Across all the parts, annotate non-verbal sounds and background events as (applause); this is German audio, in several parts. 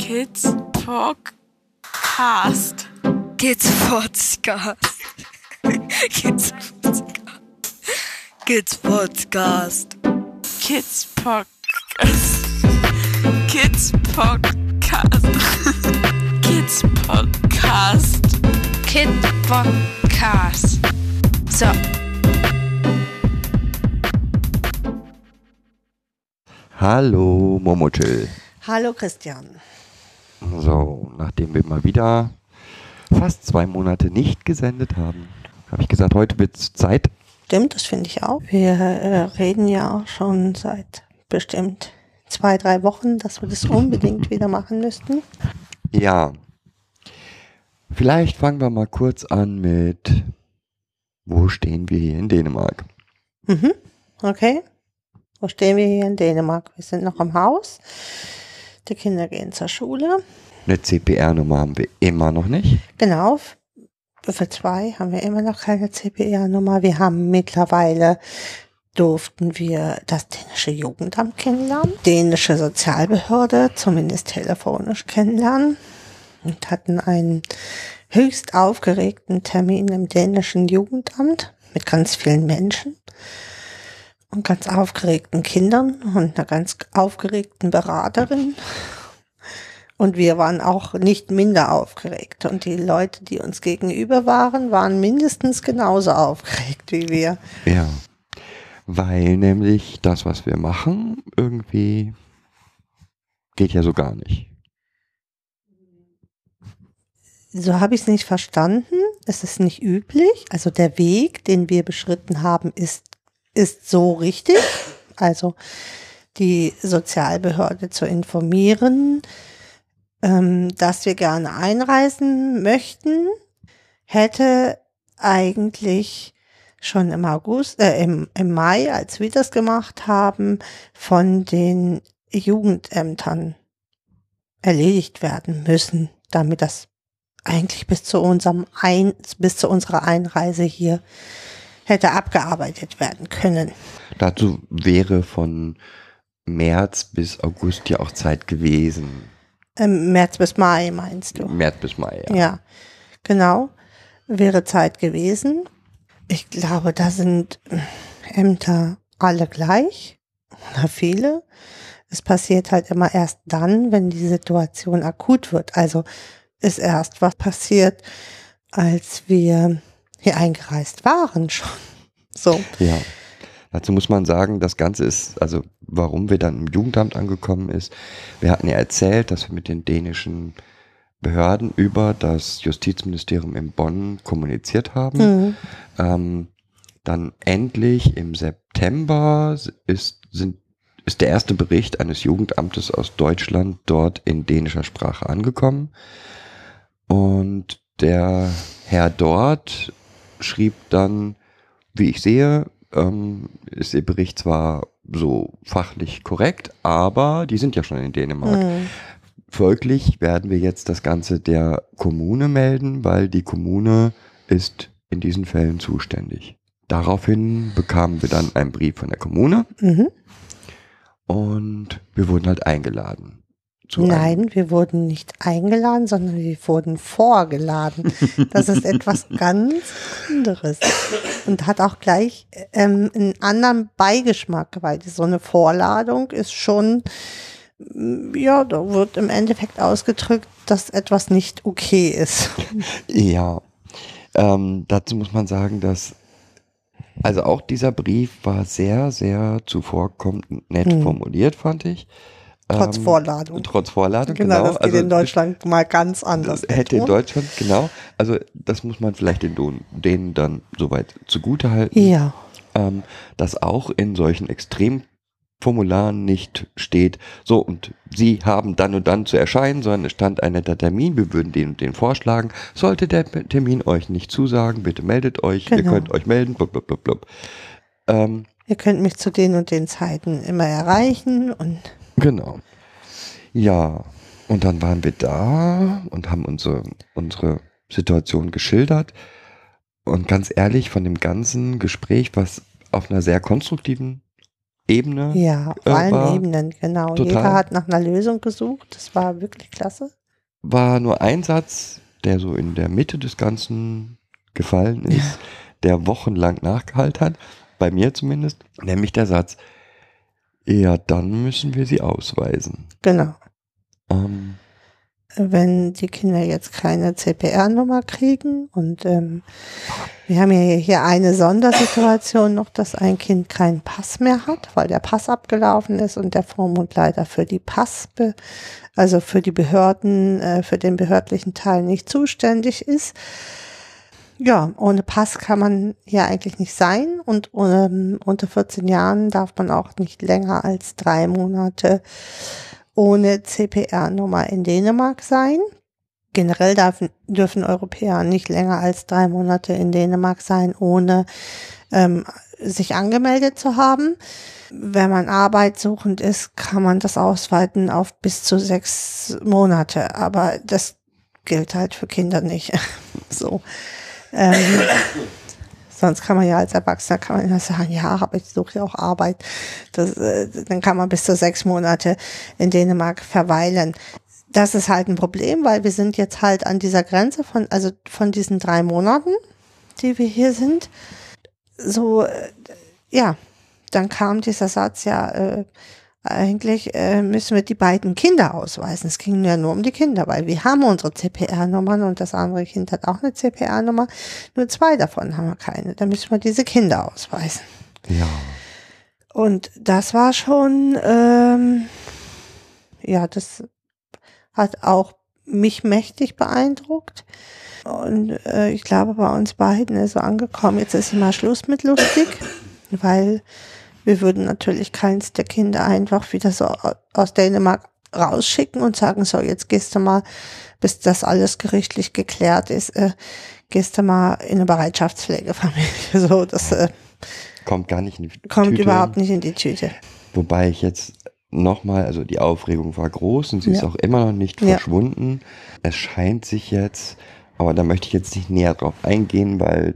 Kids Podcast. Kids Podcast. Kids Podcast. Kids Podcast. Kids Podcast. Kids Podcast. Kids Podcast. Kid Podcast. So. Hallo Momochill. Hallo Christian. So, nachdem wir mal wieder fast zwei Monate nicht gesendet haben, habe ich gesagt, heute wird es Zeit. Stimmt, das finde ich auch. Wir äh, reden ja auch schon seit bestimmt zwei, drei Wochen, dass wir das unbedingt (laughs) wieder machen müssten. Ja. Vielleicht fangen wir mal kurz an mit, wo stehen wir hier in Dänemark? Mhm. Okay. Wo stehen wir hier in Dänemark? Wir sind noch im Haus. Die Kinder gehen zur Schule. Eine CPR-Nummer haben wir immer noch nicht. Genau. Für zwei haben wir immer noch keine CPR-Nummer. Wir haben mittlerweile durften wir das dänische Jugendamt kennenlernen, dänische Sozialbehörde, zumindest telefonisch kennenlernen und hatten einen höchst aufgeregten Termin im dänischen Jugendamt mit ganz vielen Menschen und ganz aufgeregten Kindern und einer ganz aufgeregten Beraterin. Und wir waren auch nicht minder aufgeregt. Und die Leute, die uns gegenüber waren, waren mindestens genauso aufgeregt wie wir. Ja. Weil nämlich das, was wir machen, irgendwie geht ja so gar nicht. So habe ich es nicht verstanden. Es ist nicht üblich. Also der Weg, den wir beschritten haben, ist, ist so richtig. Also die Sozialbehörde zu informieren, ähm, dass wir gerne einreisen möchten, hätte eigentlich schon im August, äh, im, im Mai, als wir das gemacht haben, von den Jugendämtern erledigt werden müssen, damit das eigentlich bis zu unserem Ein bis zu unserer Einreise hier hätte abgearbeitet werden können. Dazu wäre von März bis August ja auch Zeit gewesen. Ähm, März bis Mai meinst du? März bis Mai, ja. Ja, genau. Wäre Zeit gewesen. Ich glaube, da sind Ämter alle gleich oder viele. Es passiert halt immer erst dann, wenn die Situation akut wird. Also ist erst was passiert, als wir hier eingereist waren schon. So. Ja. Dazu muss man sagen, das Ganze ist, also warum wir dann im Jugendamt angekommen ist. Wir hatten ja erzählt, dass wir mit den dänischen Behörden über das Justizministerium in Bonn kommuniziert haben. Mhm. Ähm, dann endlich im September ist, sind, ist der erste Bericht eines Jugendamtes aus Deutschland dort in dänischer Sprache angekommen. Und der Herr dort schrieb dann, wie ich sehe, ähm, ist Ihr Bericht zwar so fachlich korrekt, aber die sind ja schon in Dänemark. Mhm. Folglich werden wir jetzt das Ganze der Kommune melden, weil die Kommune ist in diesen Fällen zuständig. Daraufhin bekamen wir dann einen Brief von der Kommune Mhm. und wir wurden halt eingeladen. Zu Nein, wir wurden nicht eingeladen, sondern wir wurden vorgeladen. Das ist etwas (laughs) ganz anderes und hat auch gleich ähm, einen anderen Beigeschmack, weil so eine Vorladung ist schon, mm, ja, da wird im Endeffekt ausgedrückt, dass etwas nicht okay ist. Ja, ähm, dazu muss man sagen, dass also auch dieser Brief war sehr, sehr zuvorkommend nett Hm. formuliert, fand ich. Trotz Ähm, Vorladung. Trotz Vorladung, Genau, genau. das geht in Deutschland mal ganz anders. Hätte in. Deutschland, genau. Also das muss man vielleicht den denen dann soweit zugute halten, Ja, ähm, dass auch in solchen Extremformularen nicht steht, so und Sie haben dann und dann zu erscheinen, sondern es stand ein netter Termin, wir würden den und den vorschlagen. Sollte der Termin euch nicht zusagen, bitte meldet euch, ihr Genau. könnt euch melden, blub, blub, blub, blub. Ähm, ihr könnt mich zu den und den Zeiten immer erreichen und Genau. Ja, und dann waren wir da und haben unsere, unsere Situation geschildert. Und ganz ehrlich, von dem ganzen Gespräch, was auf einer sehr konstruktiven Ebene. Ja, auf Äh, allen Ebenen, genau. Jeder hat nach einer Lösung gesucht. Das war wirklich klasse. War nur ein Satz, der so in der Mitte des Ganzen gefallen ist, der wochenlang nachgehalten hat, bei mir zumindest, nämlich der Satz, ja, dann müssen wir sie ausweisen. Genau. Ähm, wenn die Kinder jetzt keine CPR-Nummer kriegen und ähm, wir haben ja hier eine Sondersituation noch, dass ein Kind keinen Pass mehr hat, weil der Pass abgelaufen ist und der Vormund leider für die Pass, also für die Behörden, äh, für den behördlichen Teil nicht zuständig ist. Ja, ohne Pass kann man hier eigentlich nicht sein und ähm, unter 14 Jahren darf man auch nicht länger als drei Monate ohne CPR-Nummer in Dänemark sein. Generell darf, dürfen Europäer nicht länger als drei Monate in Dänemark sein, ohne ähm, sich angemeldet zu haben. Wenn man arbeitssuchend ist, kann man das ausweiten auf bis zu sechs Monate, aber das gilt halt für Kinder nicht. (laughs) so. Ähm, Sonst kann man ja als Erwachsener kann man ja sagen, ja, aber ich suche ja auch Arbeit. Das, äh, dann kann man bis zu sechs Monate in Dänemark verweilen. Das ist halt ein Problem, weil wir sind jetzt halt an dieser Grenze von, also von diesen drei Monaten, die wir hier sind. So, äh, ja, dann kam dieser Satz ja, äh, eigentlich äh, müssen wir die beiden Kinder ausweisen. Es ging ja nur um die Kinder, weil wir haben unsere CPR-Nummern und das andere Kind hat auch eine CPR-Nummer. Nur zwei davon haben wir keine. Da müssen wir diese Kinder ausweisen. ja, Und das war schon, ähm, ja, das hat auch mich mächtig beeindruckt. Und äh, ich glaube, bei uns beiden ist so angekommen, jetzt ist mal Schluss mit lustig, weil wir würden natürlich keins der Kinder einfach wieder so aus Dänemark rausschicken und sagen, so, jetzt gehst du mal, bis das alles gerichtlich geklärt ist, äh, gehst du mal in eine Bereitschaftspflegefamilie. (laughs) So, das äh, kommt gar nicht in die kommt Tüte. überhaupt nicht in die Tüte. Wobei ich jetzt nochmal, also die Aufregung war groß und sie ist Ja. auch immer noch nicht Ja. verschwunden. Es scheint sich jetzt, aber da möchte ich jetzt nicht näher drauf eingehen, weil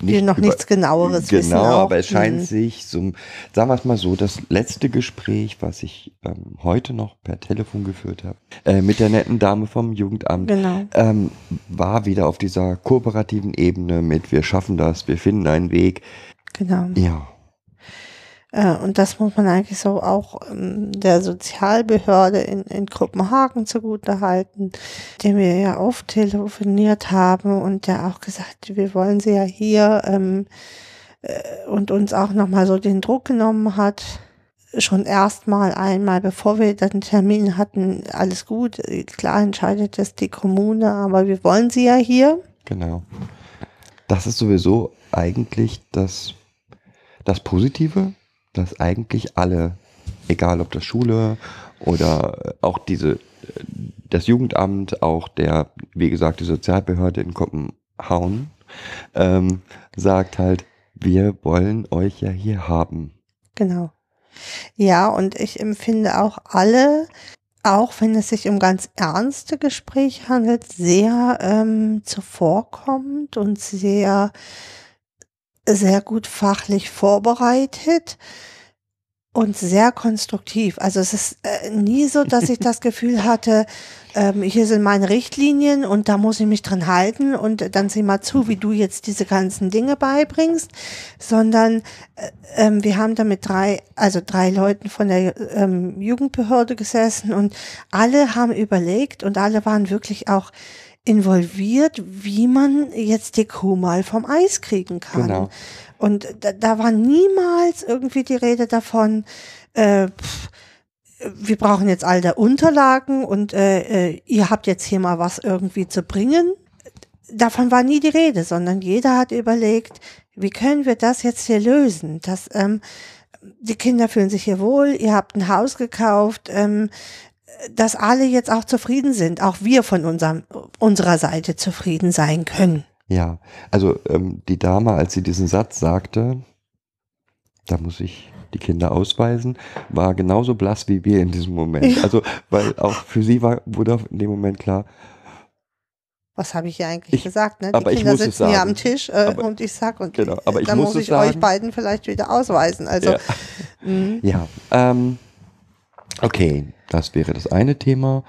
Wir noch über- nichts genaueres Genau, wissen. auch. aber es scheint Mhm. sich, so, sagen wir es mal so, das letzte Gespräch, was ich ähm, heute noch per Telefon geführt habe, äh, mit der netten Dame vom Jugendamt, Genau. ähm, war wieder auf dieser kooperativen Ebene mit wir schaffen das, wir finden einen Weg. Genau. Ja, und das muss man eigentlich so auch ähm, der Sozialbehörde in, in Kopenhagen zugutehalten, dem wir ja oft telefoniert haben und der auch gesagt, wir wollen sie ja hier ähm, äh, und uns auch nochmal so den Druck genommen hat. Schon erstmal einmal, bevor wir den Termin hatten, alles gut, äh, klar entscheidet das die Kommune, aber wir wollen sie ja hier. genau. Das ist sowieso eigentlich das, das Positive, dass eigentlich alle, egal ob das Schule oder äh, auch diese, äh, das Jugendamt, auch der, wie gesagt, die Sozialbehörde in Kopenhagen, ähm, sagt halt, wir wollen euch ja hier haben. Genau. Ja, und ich empfinde auch alle, auch wenn es sich um ganz ernste Gespräche handelt, sehr ähm, zuvorkommend und sehr, sehr gut fachlich vorbereitet und sehr konstruktiv. Also es ist äh, nie so, dass ich das (laughs) Gefühl hatte, ähm, hier sind meine Richtlinien und da muss ich mich dran halten und dann sieh mal zu, wie du jetzt diese ganzen Dinge beibringst, sondern äh, ähm, wir haben da mit drei, also drei Leuten von der ähm, Jugendbehörde gesessen und alle haben überlegt und alle waren wirklich auch involviert, wie man jetzt die Kuh mal vom Eis kriegen kann. Genau. Und da, da war niemals irgendwie die Rede davon, äh, pff, wir brauchen jetzt all der Unterlagen und äh, äh, ihr habt jetzt hier mal was irgendwie zu bringen. Davon war nie die Rede, sondern jeder hat überlegt, wie können wir das jetzt hier lösen? Dass ähm, die Kinder fühlen sich hier wohl, ihr habt ein Haus gekauft, ähm, dass alle jetzt auch zufrieden sind, auch wir von unserem, unserer Seite zufrieden sein können. Ja, also ähm, die Dame, als sie diesen Satz sagte, da muss ich die Kinder ausweisen, war genauso blass wie wir in diesem Moment. Ja. Also, weil auch für sie war, wurde in dem Moment klar, Was habe ich hier eigentlich Ich- gesagt? Ne? Die aber ich Kinder sitzen hier am Tisch äh, Aber- und ich sag und Genau, aber ich dann muss muss ich euch sagen. beiden vielleicht wieder ausweisen. Also Ja. mhm. Ja, ähm, okay, das wäre das eine Thema.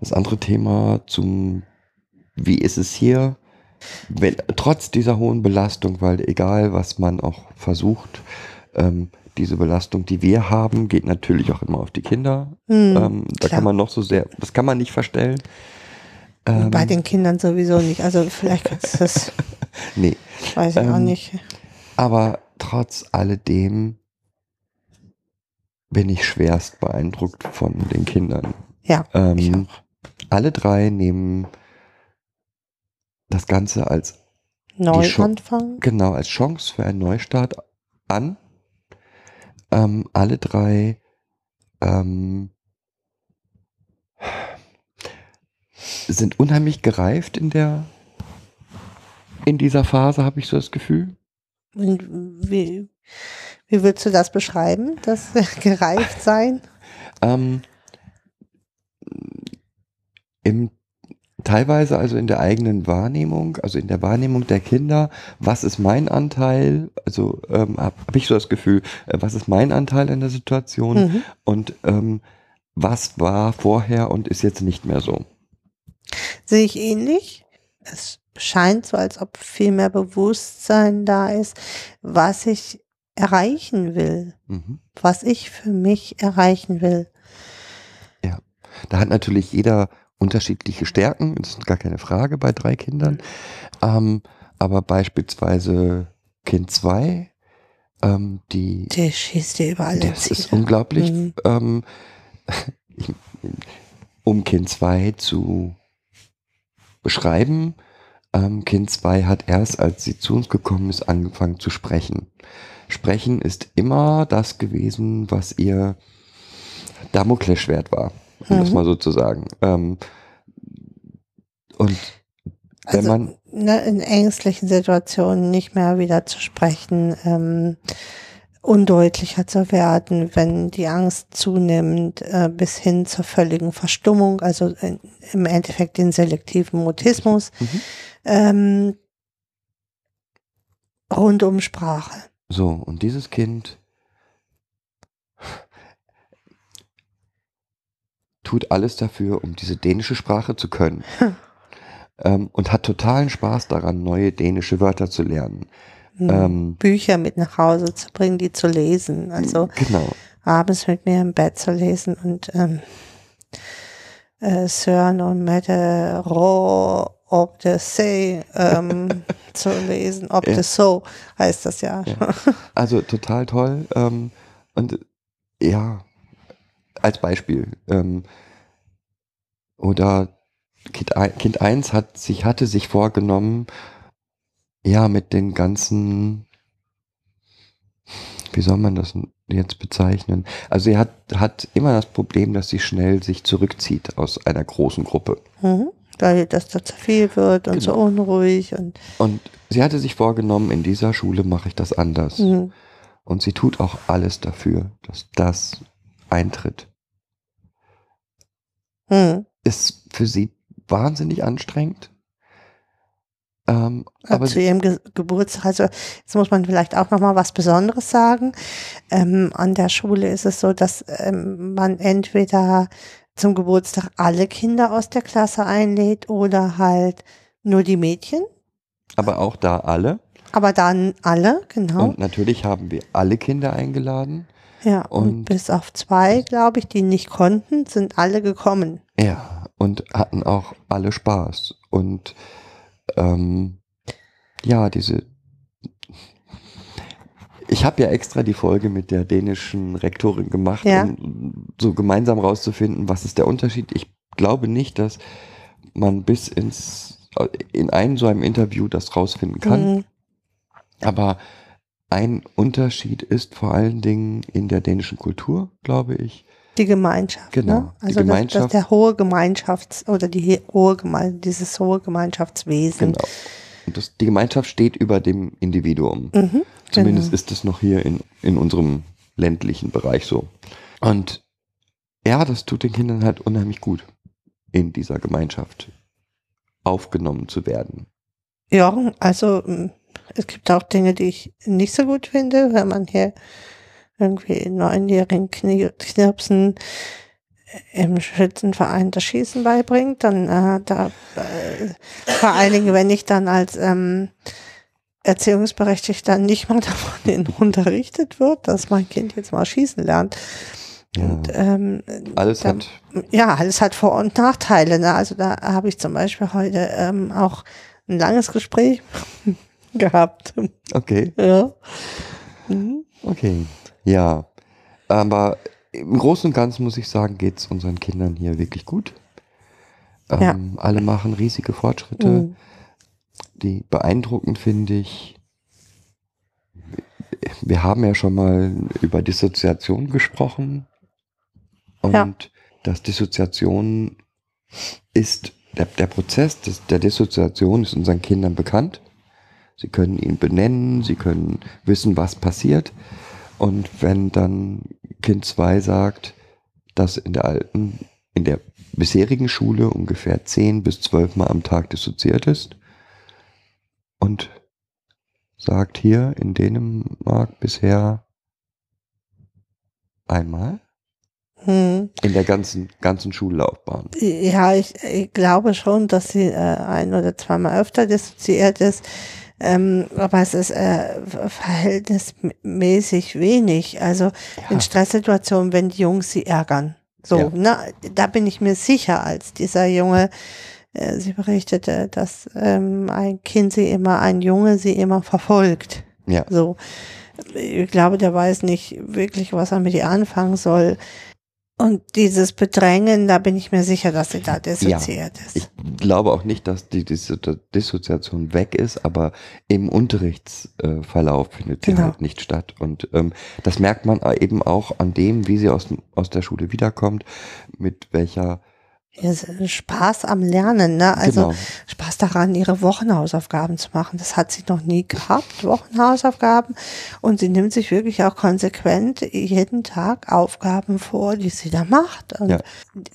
Das andere Thema zum, wie ist es hier, wenn, trotz dieser hohen Belastung, weil egal was man auch versucht, ähm, diese Belastung, die wir haben, geht natürlich auch immer auf die Kinder. Mhm, ähm, da klar. kann man noch so sehr, das kann man nicht verstellen. Ähm, bei den Kindern sowieso nicht. Also vielleicht ist das, (laughs) nee, weiß ich auch Ähm, nicht. aber trotz alledem bin ich schwerst beeindruckt von den Kindern. Ja, ich Ähm, alle drei nehmen das Ganze als Neuanfang. genau als Chance für einen Neustart an. Ähm, alle drei ähm, sind unheimlich gereift in der in dieser Phase, habe ich so das Gefühl. Und wie, wie würdest du das beschreiben, das (laughs) gereift sein? Ähm, im, teilweise also in der eigenen Wahrnehmung, also in der Wahrnehmung der Kinder, was ist mein Anteil? Also ähm, habe hab ich so das Gefühl, äh, was ist mein Anteil in der Situation Mhm. und ähm, was war vorher und ist jetzt nicht mehr so. Sehe ich ähnlich. Es scheint so, als ob viel mehr Bewusstsein da ist, was ich erreichen will, Mhm. was ich für mich erreichen will. Da hat natürlich jeder unterschiedliche Stärken, das ist gar keine Frage bei drei Kindern. Ähm, aber beispielsweise Kind 2, ähm, die Der schießt dir über alle Das ist Ziele. unglaublich. Mhm. Ähm, (laughs) um Kind 2 zu beschreiben, ähm, Kind 2 hat erst, als sie zu uns gekommen ist, angefangen zu sprechen. Sprechen ist immer das gewesen, was ihr Damoklesschwert war, um das Mhm. mal so zu sagen. Ähm, und wenn Also, man, ne, in ängstlichen Situationen nicht mehr wieder zu sprechen, ähm, undeutlicher zu werden, wenn die Angst zunimmt, äh, bis hin zur völligen Verstummung, also in, im Endeffekt den selektiven Mutismus, Mhm. ähm, rund um Sprache. So, und dieses Kind tut alles dafür, um diese dänische Sprache zu können. (laughs) ähm, und hat totalen Spaß daran, neue dänische Wörter zu lernen. Mhm. Ähm, Bücher mit nach Hause zu bringen, die zu lesen, also genau. abends mit mir im Bett zu lesen und ähm, äh, Søren und Mette Ro ob de Se ähm, (laughs) zu lesen, ob Ja. de So heißt das ja. Ja. Also total toll. Ähm, und ja, als Beispiel. Ähm, oder Kind, ein- kind 1 hat sich, hatte sich vorgenommen, ja, mit den ganzen, wie soll man das jetzt bezeichnen? Also sie hat, hat immer das Problem, dass sie schnell sich zurückzieht aus einer großen Gruppe. Mhm. Weil das da zu viel wird und so Genau. unruhig und Und sie hatte sich vorgenommen, in dieser Schule mache ich das anders. mhm. Und sie tut auch alles dafür, dass das eintritt. Mhm. Ist für sie wahnsinnig anstrengend. Ähm, Aber zu ihrem Ge Geburtstag, also jetzt muss man vielleicht auch noch mal was Besonderes sagen. Ähm, an der Schule ist es so, dass ähm, man entweder zum Geburtstag alle Kinder aus der Klasse einlädt oder halt nur die Mädchen. aber auch da alle. Aber dann alle, genau. Und natürlich haben wir alle Kinder eingeladen. ja, und, und- bis auf zwei, glaube ich, die nicht konnten, sind alle gekommen. Ja, und hatten auch alle Spaß. Und ähm, ja, diese. Ich habe ja extra die Folge mit der dänischen Rektorin gemacht, Ja. um so gemeinsam rauszufinden, was ist der Unterschied. Ich glaube nicht, dass man bis ins in einem so einem Interview das rausfinden kann. Mhm. Aber ein Unterschied ist vor allen Dingen in der dänischen Kultur, glaube ich. Die Gemeinschaft. Genau, Ne? die Also das, das Gemeinschaft. der hohe Gemeinschafts- oder die he- hohe Geme dieses hohe Gemeinschaftswesen. Genau. Und das, die Gemeinschaft steht über dem Individuum. Mhm, Zumindest genau. ist es noch hier in, in unserem ländlichen Bereich so. Und ja, das tut den Kindern halt unheimlich gut in dieser Gemeinschaft. aufgenommen zu werden. Ja, also es gibt auch Dinge, die ich nicht so gut finde, wenn man hier irgendwie neunjährigen Kni- Knirpsen im Schützenverein das Schießen beibringt, dann äh, da äh, vor allen Dingen, wenn ich dann als ähm, Erziehungsberechtigter nicht mal (laughs) davon unterrichtet wird, dass mein Kind jetzt mal schießen lernt. Und ähm, Alles da- hat, ja, alles hat Vor- und Nachteile. Ne? Also da habe ich zum Beispiel heute ähm, auch ein langes Gespräch (laughs) gehabt. okay, Ja. Mhm. okay, ja. Aber im Großen und Ganzen muss ich sagen, geht es unseren Kindern hier wirklich gut. Ähm, Ja. Alle machen riesige Fortschritte. Mhm. die beeindruckend finde ich. Wir haben ja schon mal über Dissoziation gesprochen. Und Ja. dass Dissoziation ist, der, der Prozess des, der Dissoziation ist unseren Kindern bekannt. Sie können ihn benennen, sie können wissen, was passiert. Und wenn dann Kind 2 sagt, dass in der alten, in der bisherigen Schule ungefähr 10 bis 12 Mal am Tag dissoziiert ist und sagt hier in Dänemark bisher einmal Mhm. in der ganzen, ganzen Schullaufbahn. Ja, ich, ich glaube schon, dass sie äh, ein oder zweimal öfter dissoziiert ist. Ähm, aber es ist äh, verhältnismäßig wenig. Also in Stresssituationen, wenn die Jungs sie ärgern. So, Ja. ne, da bin ich mir sicher, als dieser Junge, äh, sie berichtete, dass ähm, ein Kind sie immer, ein Junge sie immer verfolgt. Ja, So, ich glaube, der weiß nicht wirklich, was er mit ihr anfangen soll. Und dieses Bedrängen, da bin ich mir sicher, dass sie da dissoziiert ist. ich glaube auch nicht, dass die Disso- Dissoziation weg ist, aber im Unterrichtsverlauf findet sie Genau. halt nicht statt. Und ähm, das merkt man eben auch an dem, wie sie aus, aus der Schule wiederkommt, mit welcher Ja, Spaß am Lernen, ne? Also Genau. Spaß daran, ihre Wochenhausaufgaben zu machen. Das hat sie noch nie gehabt, Wochenhausaufgaben. Und sie nimmt sich wirklich auch konsequent jeden Tag Aufgaben vor, die sie da macht. Und Ja.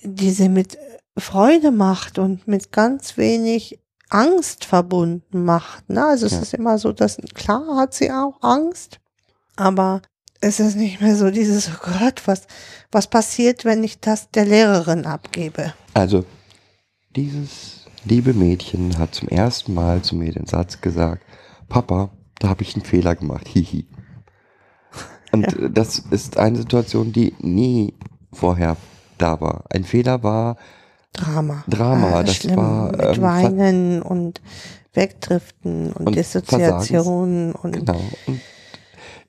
die sie mit Freude macht und mit ganz wenig Angst verbunden macht. Ne? Also es Ja. ist immer so, dass klar hat sie auch Angst, aber es ist nicht mehr so dieses, oh Gott, was, was passiert, wenn ich das der Lehrerin abgebe? Also, dieses liebe Mädchen hat zum ersten Mal zu mir den Satz gesagt, Papa, da habe ich einen Fehler gemacht, (laughs) hihi. Und äh, das ist eine Situation, die nie vorher da war. Ein Fehler war, Drama. Drama, Ah, das schlimm. war, Mit ähm, Ver- Weinen und Wegdriften und, Und Dissoziation und genau. Und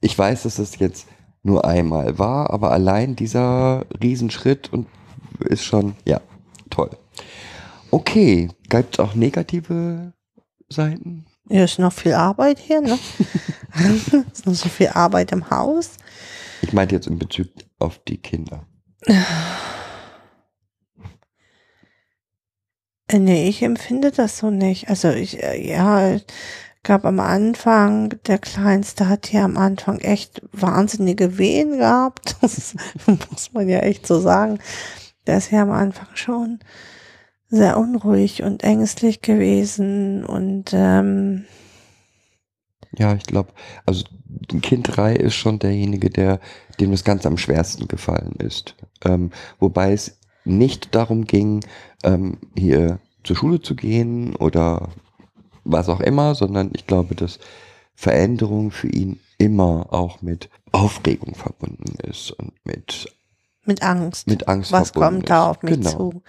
ich weiß, dass das jetzt nur einmal war, aber allein dieser Riesenschritt und ist schon, ja, toll. Okay, gibt es auch negative Seiten? hier ist noch viel Arbeit hier, ne? (laughs) (laughs) ist noch so viel Arbeit im Haus. Ich meinte jetzt in Bezug auf die Kinder. Äh, Nee, ich empfinde das so nicht. Also ich, äh, ja, gab am Anfang, der Kleinste hat hier am Anfang echt wahnsinnige Wehen gehabt. (laughs) Das muss man ja echt so sagen. Der ist ja am Anfang schon sehr unruhig und ängstlich gewesen und ähm, Ja, ich glaube, also Kind 3 ist schon derjenige, der, dem das Ganze am schwersten gefallen ist. Ähm, wobei es nicht darum ging, ähm, hier zur Schule zu gehen oder was auch immer, sondern ich glaube, dass Veränderung für ihn immer auch mit Aufregung verbunden ist und mit, mit Angst. mit Angst Was kommt ist. da auf mich genau. zu?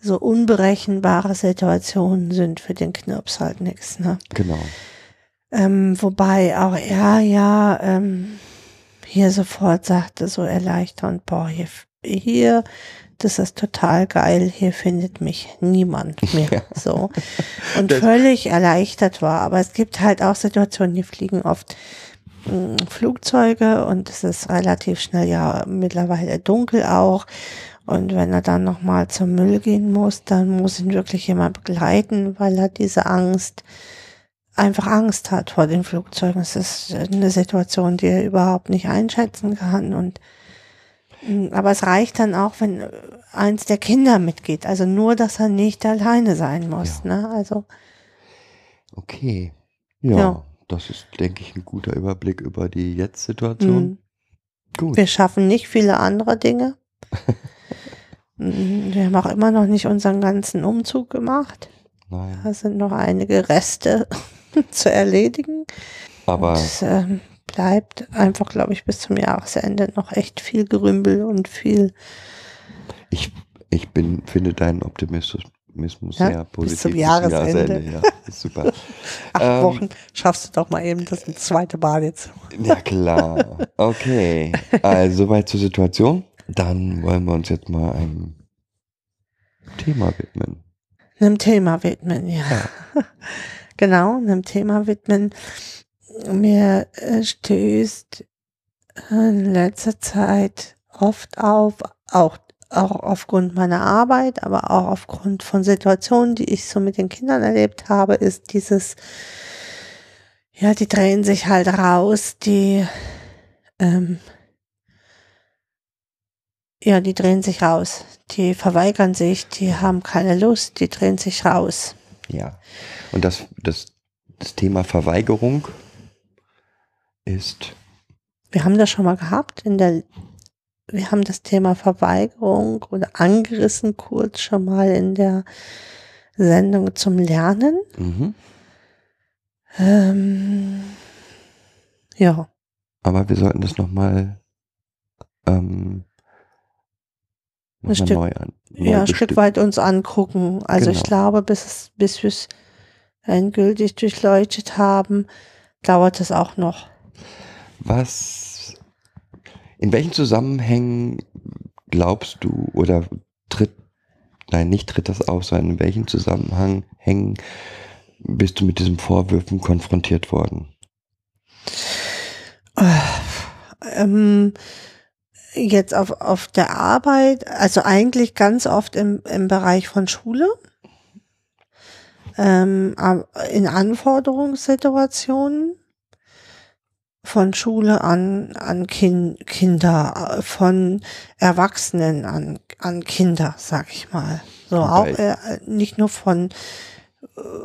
So unberechenbare Situationen sind für den Knirps halt nichts, ne? Genau. Ähm, wobei auch er ja ähm, hier sofort sagte, so erleichternd, boah, hier, hier, das ist total geil, hier findet mich niemand (laughs) mehr. Ja. So. (laughs) Und völlig erleichtert war. Aber es gibt halt auch Situationen, die fliegen oft Flugzeuge und es ist relativ schnell ja mittlerweile dunkel auch. Und wenn er dann nochmal zum Müll gehen muss, dann muss ihn wirklich jemand begleiten, weil er diese Angst, einfach Angst hat vor den Flugzeugen. Es ist eine Situation, die er überhaupt nicht einschätzen kann. Und Mm, Aber es reicht dann auch, wenn eins der Kinder mitgeht. Also nur, dass er nicht alleine sein muss. Ja. Ne? Also Okay. Ja, Ja. Das ist, denke ich, ein guter Überblick über die Jetzt-Situation. mm, Gut. wir schaffen nicht viele andere Dinge. (laughs) Mm, wir haben auch immer noch nicht unseren ganzen Umzug gemacht. Nein. Da sind noch einige Reste (laughs) zu erledigen. Aber Es ähm, bleibt einfach, glaube ich, bis zum Jahresende noch echt viel Gerümpel und viel ich, ich bin, finde deinen Optimismus Ja, sehr bis positiv. zum Jahresende. Ja, ist super. (laughs) acht Ähm, Wochen. Schaffst du doch mal eben das zweite Mal jetzt. Ja, klar. Okay. Also, soweit zur Situation. Dann wollen wir uns jetzt mal einem Thema widmen. Einem Thema widmen, ja. (laughs) genau, einem Thema widmen. Mir äh, stößt in letzter Zeit oft auf, auch, auch aufgrund meiner Arbeit, aber auch aufgrund von Situationen, die ich so mit den Kindern erlebt habe, ist dieses, ja, die drehen sich halt raus, die, ähm, ja, die drehen sich raus. Die verweigern sich, die haben keine Lust, die drehen sich raus. Ja. Und das, das, das Thema Verweigerung ist, Wir haben das schon mal gehabt in der, wir haben das Thema Verweigerung oder angerissen kurz schon mal in der Sendung zum Lernen. mhm. Ähm, ja, aber wir sollten das nochmal ähm, noch Ein mal Stück- neu an. neu ja, ein Stück weit uns angucken. Also ich Genau. glaube, bis, es, bis wir es endgültig durchleuchtet haben, dauert es auch noch. Was, in welchen Zusammenhängen glaubst du oder tritt, nein, nicht tritt das auf, sondern in welchen Zusammenhang hängen bist du mit diesen Vorwürfen konfrontiert worden? Ähm, jetzt auf, auf der Arbeit, also eigentlich ganz oft im, im Bereich von Schule, ähm, am- in Anforderungssituationen von Schule an, an kind, Kinder, äh, von Erwachsenen an, an Kinder, sag ich mal. So auch Wobei- äh, nicht nur von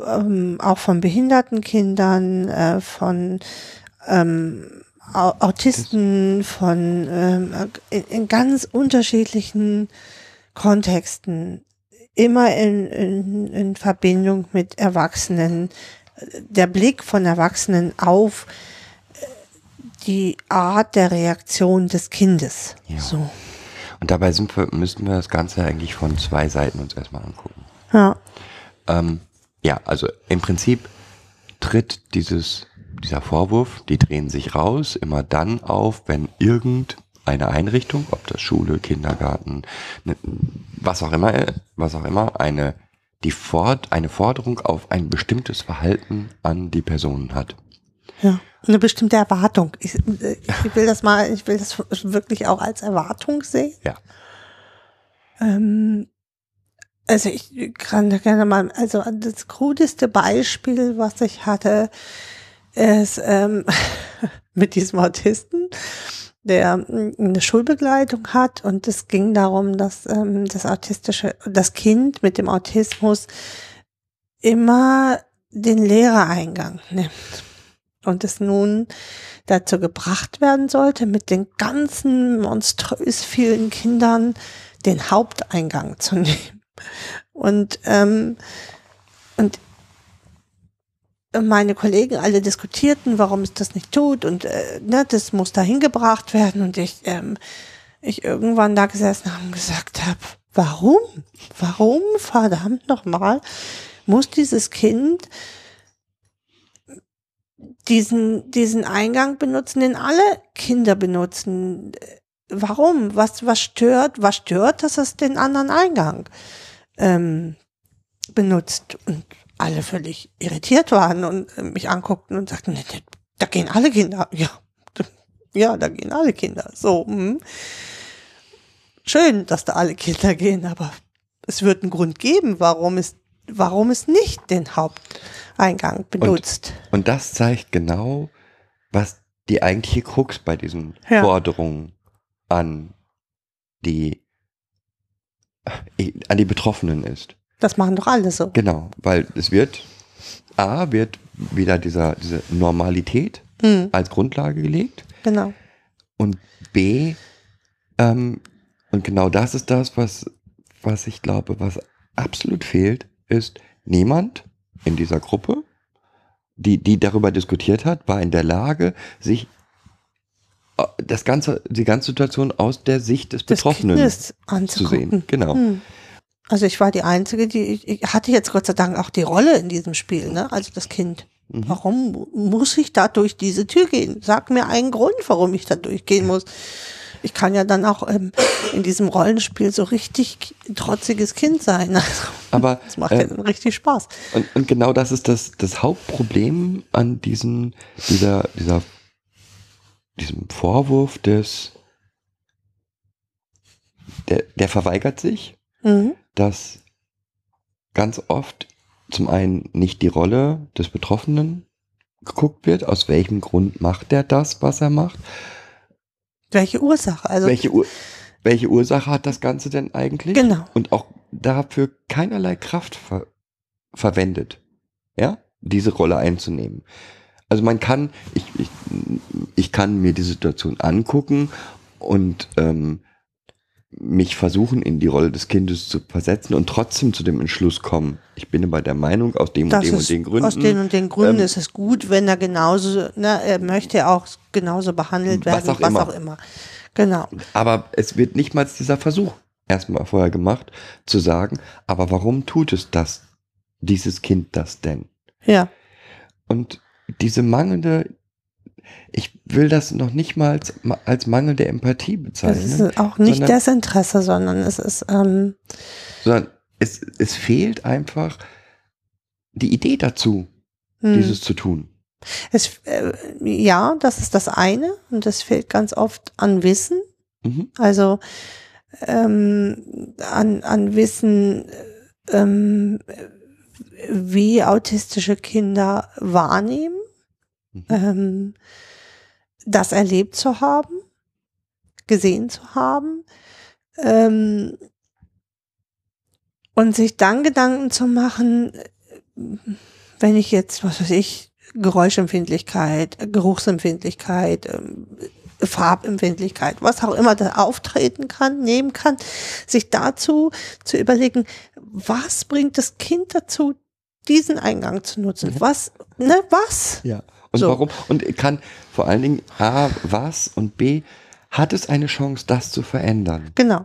ähm, auch von behinderten Kindern, äh, von ähm, Au- Autisten, von ähm, in, in ganz unterschiedlichen Kontexten, immer in, in, in Verbindung mit Erwachsenen, der Blick von Erwachsenen auf äh, die Art der Reaktion des Kindes. Ja. So. Und dabei sind wir, müssten wir das Ganze eigentlich von zwei Seiten uns erstmal angucken. Ja. Ähm, ja, also im Prinzip tritt dieses, dieser Vorwurf, die drehen sich raus, immer dann auf, wenn irgendeine Einrichtung, ob das Schule, Kindergarten, ne, was auch immer, äh, was auch immer, eine, die Fort, eine Forderung auf ein bestimmtes Verhalten an die Personen hat. Ja, eine bestimmte Erwartung. Ich, ich will das mal, ich will das wirklich auch als Erwartung sehen. Ja. Ähm, also ich kann da gerne mal, also das krudeste Beispiel, was ich hatte, ist ähm, (laughs) mit diesem Autisten, der eine Schulbegleitung hat und es ging darum, dass ähm, das autistische, das Kind mit dem Autismus immer den Lehrereingang nimmt und es nun dazu gebracht werden sollte, mit den ganzen monströs vielen Kindern den Haupteingang zu (laughs) nehmen. Und, ähm, und meine Kollegen alle diskutierten, warum es das nicht tut und äh, ne, das muss da hingebracht werden und ich, ähm, ich irgendwann da gesessen habe und gesagt habe, warum? Warum, verdammt nochmal, muss dieses Kind diesen, diesen Eingang benutzen, den alle Kinder benutzen. Warum? Was, was stört? Was stört, dass es den anderen Eingang ähm, benutzt? Und alle völlig irritiert waren und äh, mich anguckten und sagten, "Nee, nee, da gehen alle Kinder. Ja, ja, da gehen alle Kinder. So, hm. schön, dass da alle Kinder gehen, aber es wird einen Grund geben, warum es, warum es nicht den Haupteingang benutzt. Und das zeigt genau, was die eigentliche Krux bei diesen Ja. Forderungen an die äh, an die Betroffenen ist. Das machen doch alle so. Genau, weil es wird, A, wird wieder dieser, diese Normalität Hm, als Grundlage gelegt genau. und B, ähm, und genau das ist das, was, was ich glaube, was absolut fehlt, ist niemand in dieser Gruppe, die, die darüber diskutiert hat, war in der Lage, sich äh, das ganze, die ganze Situation aus der Sicht des Das Betroffenen Kindes zu sehen. Genau. Hm. Also ich war die Einzige, die ich, hatte jetzt Gott sei Dank auch die Rolle in diesem Spiel, ne? Also das Kind. Mhm. Warum mu- muss ich da durch diese Tür gehen? Sag mir einen Grund, warum ich da durchgehen muss. Ich kann ja dann auch ähm, in diesem Rollenspiel so richtig trotziges Kind sein. (laughs) Also, Aber das macht äh, ja dann richtig Spaß. Und, und genau das ist das, das Hauptproblem an diesen, dieser, dieser, diesem Vorwurf des, der, der verweigert sich, Mhm. dass ganz oft zum einen nicht die Rolle des Betroffenen geguckt wird, aus welchem Grund macht er das, was er macht, Welche Ursache? Also welche, Ur welche Ursache hat das Ganze denn eigentlich? genau. und auch dafür keinerlei Kraft ver verwendet, ja, diese Rolle einzunehmen. Also man kann, ich, ich, ich kann mir die Situation angucken und ähm, mich versuchen, in die Rolle des Kindes zu versetzen und trotzdem zu dem Entschluss kommen. Ich bin aber der Meinung, aus dem und Das dem ist, und den Gründen. aus den und den Gründen ähm, ist es gut, wenn er genauso, ne, er möchte auch genauso behandelt Was werden, auch was immer. auch immer. Genau. Aber es wird nicht mal dieser Versuch erstmal vorher gemacht, zu sagen, aber warum tut es das, dieses Kind das denn? Ja. Und diese mangelnde, ich will das noch nicht mal als, als mangelnde Empathie Das bezeichnen, ist auch nicht sondern- Desinteresse, sondern es ist, ähm, sondern es, es fehlt einfach die Idee dazu, hm. dieses zu tun. es, äh, ja, das ist das eine und es fehlt ganz oft an Wissen, Mhm. also ähm, an, an Wissen, ähm, wie autistische Kinder wahrnehmen, Mhm. ähm, das erlebt zu haben, gesehen zu haben ähm, und sich dann Gedanken zu machen, äh, wenn ich jetzt, was weiß ich, Geräuschempfindlichkeit, Geruchsempfindlichkeit, ähm, Farbempfindlichkeit, was auch immer da auftreten kann, nehmen kann, sich dazu zu überlegen, was bringt das Kind dazu, diesen Eingang zu nutzen? Was, ne, was? Ja. Und So. warum? Und kann vor allen Dingen A, was und B, hat es eine Chance, das zu verändern? Genau.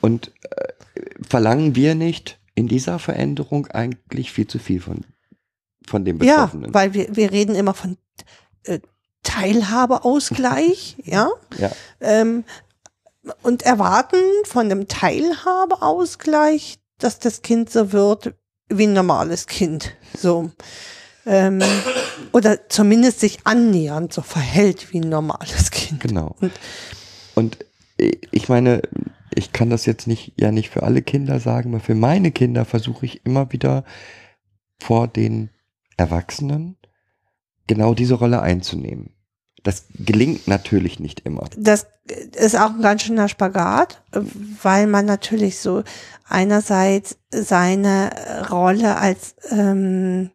Und äh, verlangen wir nicht in dieser Veränderung eigentlich viel zu viel von, von dem Ja, Betroffenen? weil wir, wir reden immer von äh, Teilhabeausgleich, (laughs) ja, ja. ähm, und erwarten von dem Teilhabeausgleich, dass das Kind so wird wie ein normales Kind, so. Ähm, oder zumindest sich annähernd so verhält wie ein normales Kind. Genau. Und- Und ich meine, ich kann das jetzt nicht, ja nicht für alle Kinder sagen, aber für meine Kinder versuche ich immer wieder vor den Erwachsenen genau diese Rolle einzunehmen. Das gelingt natürlich nicht immer. das ist auch ein ganz schöner Spagat, weil man natürlich so einerseits seine Rolle als, ähm,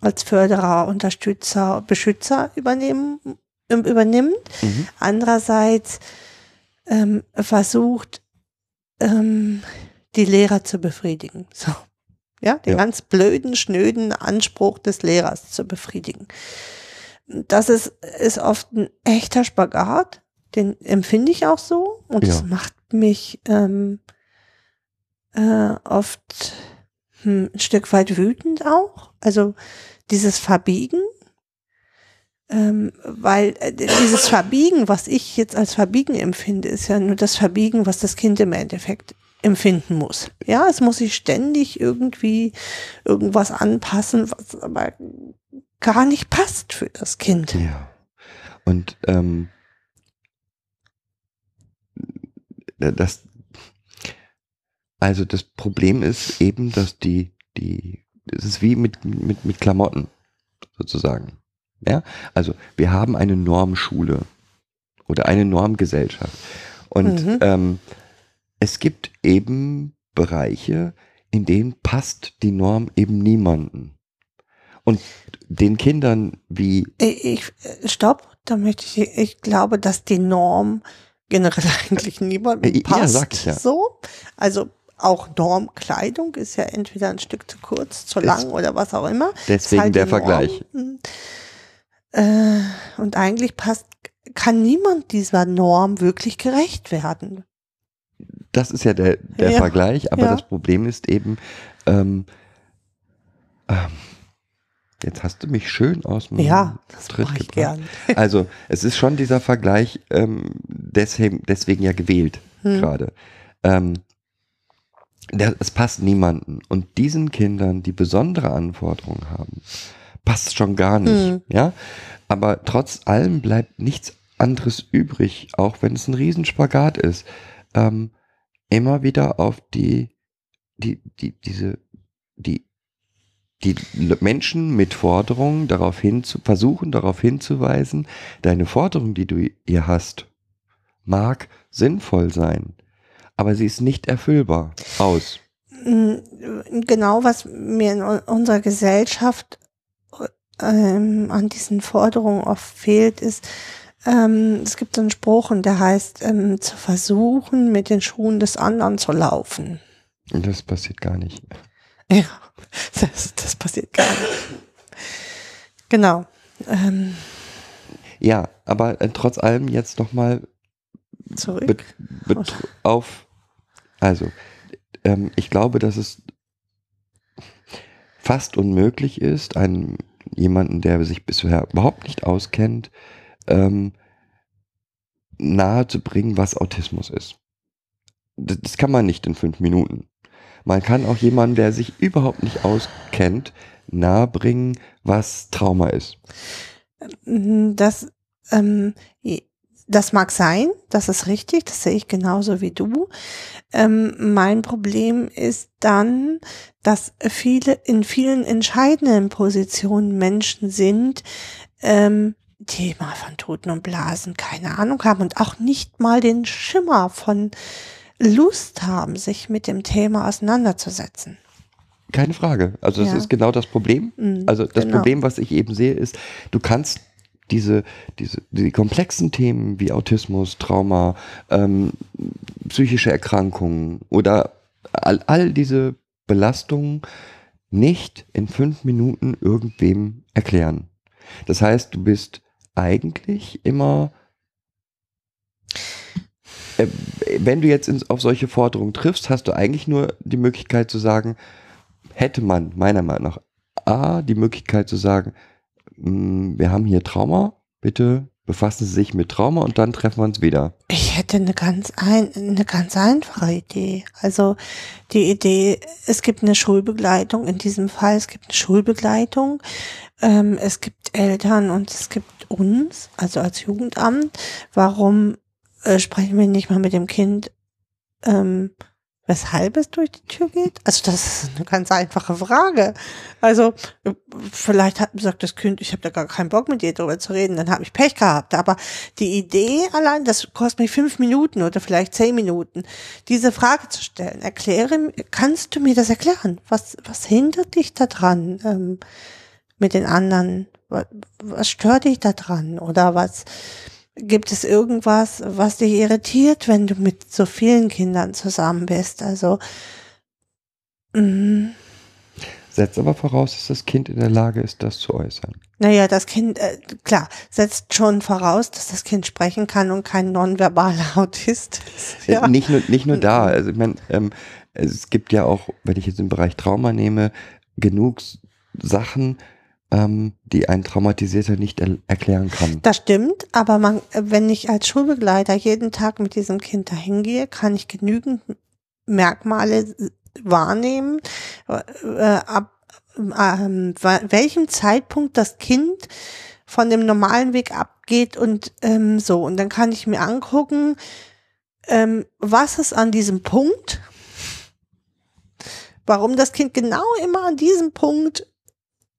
als Förderer, Unterstützer, Beschützer übernehmen, ähm, übernimmt, Mhm. andererseits ähm, versucht, ähm, die Lehrer zu befriedigen. So. Ja, den Ja. ganz blöden, schnöden Anspruch des Lehrers zu befriedigen. Das ist, ist oft ein echter Spagat, den empfinde ich auch so und das Ja. macht mich ähm, äh, oft hm, ein Stück weit wütend auch. Also dieses Verbiegen, ähm, weil äh, dieses Verbiegen, was ich jetzt als Verbiegen empfinde, ist ja nur das Verbiegen, was das Kind im Endeffekt empfinden muss. Ja, es muss sich ständig irgendwie irgendwas anpassen, was aber gar nicht passt für das Kind. Ja. Und ähm, das, also das Problem ist eben, dass die, die, es ist wie mit, mit, mit Klamotten, sozusagen. Ja, also wir haben eine Normschule oder eine Normgesellschaft. Und Mhm. ähm, es gibt eben Bereiche, in denen passt die Norm eben niemanden. Und den Kindern wie, Ich, ich stopp, da möchte ich, ich glaube, dass die Norm generell (laughs) eigentlich niemandem Äh, ja, passt. sag ich ja. So, also auch Normkleidung ist ja entweder ein Stück zu kurz, zu Des- lang oder was auch immer. deswegen halt der Norm. Vergleich. Äh, und eigentlich passt, kann niemand dieser Norm wirklich gerecht werden. Das ist ja der, der Ja, Vergleich, aber ja. das Problem ist eben, ähm, ähm, jetzt hast du mich schön aus dem Ja, das Tritt ich gebracht. gern. (laughs) Also es ist schon dieser Vergleich, ähm, deswegen, deswegen ja gewählt Hm. gerade. Ähm, der, es passt niemanden. Und diesen Kindern, die besondere Anforderungen haben, passt schon gar nicht. Hm. Ja, aber trotz allem bleibt nichts anderes übrig, auch wenn es ein Riesenspagat ist. Ähm, immer wieder auf die, die, die, diese, die, die Menschen mit Forderungen darauf hin zu versuchen, darauf hinzuweisen, deine Forderung, die du ihr hast, mag sinnvoll sein, aber sie ist nicht erfüllbar. Aus. Mm, Genau, was mir in unserer Gesellschaft ähm, an diesen Forderungen oft fehlt, ist, ähm, es gibt so einen Spruch und der heißt, ähm, zu versuchen, mit den Schuhen des anderen zu laufen. Das passiert gar nicht. (laughs) Ja, das, das passiert gar nicht. Genau. Ähm, Ja, aber äh, trotz allem jetzt nochmal zurück. bet, auf. Also, ähm, ich glaube, dass es fast unmöglich ist, einen jemanden, der sich bisher überhaupt nicht auskennt, ähm, nahe zu bringen, was Autismus ist. Das, das kann man nicht in fünf Minuten. Man kann auch jemanden, der sich überhaupt nicht auskennt, nahebringen, was Trauma ist. Mm, Das, ähm, das mag sein, das ist richtig, das sehe ich genauso wie du. Ähm, mein Problem ist dann, dass viele in vielen entscheidenden Positionen Menschen sind, ähm, die mal von Toten und Blasen keine Ahnung haben und auch nicht mal den Schimmer von Lust haben, sich mit dem Thema auseinanderzusetzen. Keine Frage. Also das Ja. ist genau das Problem. Mm, Also das genau. Problem, was ich eben sehe, ist, du kannst diese, diese, die komplexen Themen wie Autismus, Trauma, ähm, psychische Erkrankungen oder all, all diese Belastungen nicht in fünf Minuten irgendwem erklären. Das heißt, du bist eigentlich immer, äh, wenn du jetzt auf solche Forderungen triffst, hast du eigentlich nur die Möglichkeit zu sagen, hätte man meiner Meinung nach A, die Möglichkeit zu sagen, wir haben hier Trauma, bitte befassen Sie sich mit Trauma und dann treffen wir uns wieder. Ich hätte eine ganz ein, eine ganz einfache Idee. Also die Idee, es gibt eine Schulbegleitung, in diesem Fall, es gibt eine Schulbegleitung, ähm, es gibt Eltern und es gibt uns, also als Jugendamt. Warum äh, sprechen wir nicht mal mit dem Kind, ähm, weshalb es durch die Tür geht? Also das ist eine ganz einfache Frage. Also vielleicht hat sagt das Kind, ich habe da gar keinen Bock mit dir drüber zu reden, dann habe ich Pech gehabt. Aber die Idee allein, das kostet mich fünf Minuten oder vielleicht zehn Minuten, diese Frage zu stellen. Erkläre, kannst du mir das erklären? Was was hindert dich daran ähm, mit den anderen? Was, was stört dich daran oder was? Gibt es irgendwas, was dich irritiert, wenn du mit so vielen Kindern zusammen bist? Also, mm, Setzt aber voraus, dass das Kind in der Lage ist, das zu äußern. naja, das Kind, äh, klar, setzt schon voraus, dass das Kind sprechen kann und kein nonverbaler (laughs) Autist ist. Ja. Nicht nur, nicht nur da. Also ich meine, ähm, es gibt ja auch, wenn ich jetzt den Bereich Trauma nehme, genug Sachen, ähm, die ein Traumatisierter nicht er erklären kann. Das stimmt, aber man, äh, wenn ich als Schulbegleiter jeden Tag mit diesem Kind dahin gehe, kann ich genügend Merkmale äh, wahrnehmen, äh, ab ähm, welchem Zeitpunkt das Kind von dem normalen Weg abgeht und ähm, so. Und dann kann ich mir angucken, ähm, was ist an diesem Punkt, warum das Kind genau immer an diesem Punkt,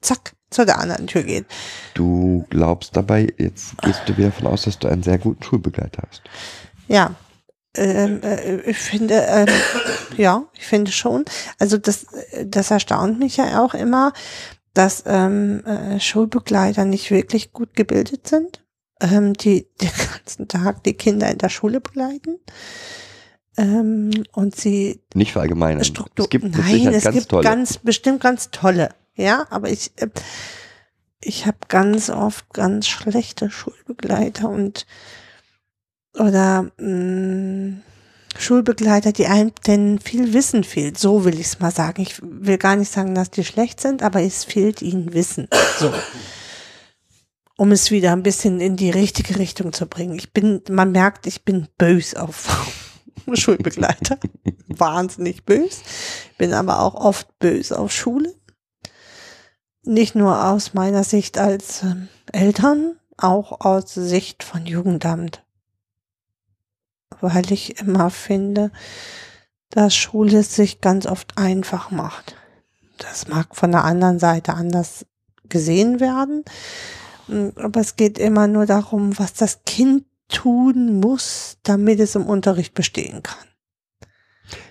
zack, zu der anderen Tür geht. Du glaubst dabei, jetzt gehst du wieder davon aus, dass du einen sehr guten Schulbegleiter hast. Ja, ähm, äh, ich finde, ähm, ja, ich finde schon. Also das, das erstaunt mich ja auch immer, dass ähm, äh, Schulbegleiter nicht wirklich gut gebildet sind, ähm, die den ganzen Tag die Kinder in der Schule begleiten. Ähm, und sie Nicht verallgemeinern. Struktur. Es gibt Nein, es ganz gibt tolle. ganz bestimmt ganz tolle. Ja, aber ich äh, ich habe ganz oft ganz schlechte Schulbegleiter und oder mh, Schulbegleiter, die einem denn viel Wissen fehlt. So will ich es mal sagen. Ich will gar nicht sagen, dass die schlecht sind, aber es fehlt ihnen Wissen. So. Um es wieder ein bisschen in die richtige Richtung zu bringen. Ich bin, man merkt, ich bin bös auf (laughs) Schulbegleiter. Wahnsinnig bös. Bin aber auch oft bös auf Schule. Nicht nur aus meiner Sicht als ähm, Eltern, auch aus Sicht von Jugendamt weil ich immer finde, dass Schule sich ganz oft einfach macht. Das mag von der anderen Seite anders gesehen werden, mm, aber es geht immer nur darum, was das Kind tun muss, damit es im Unterricht bestehen kann.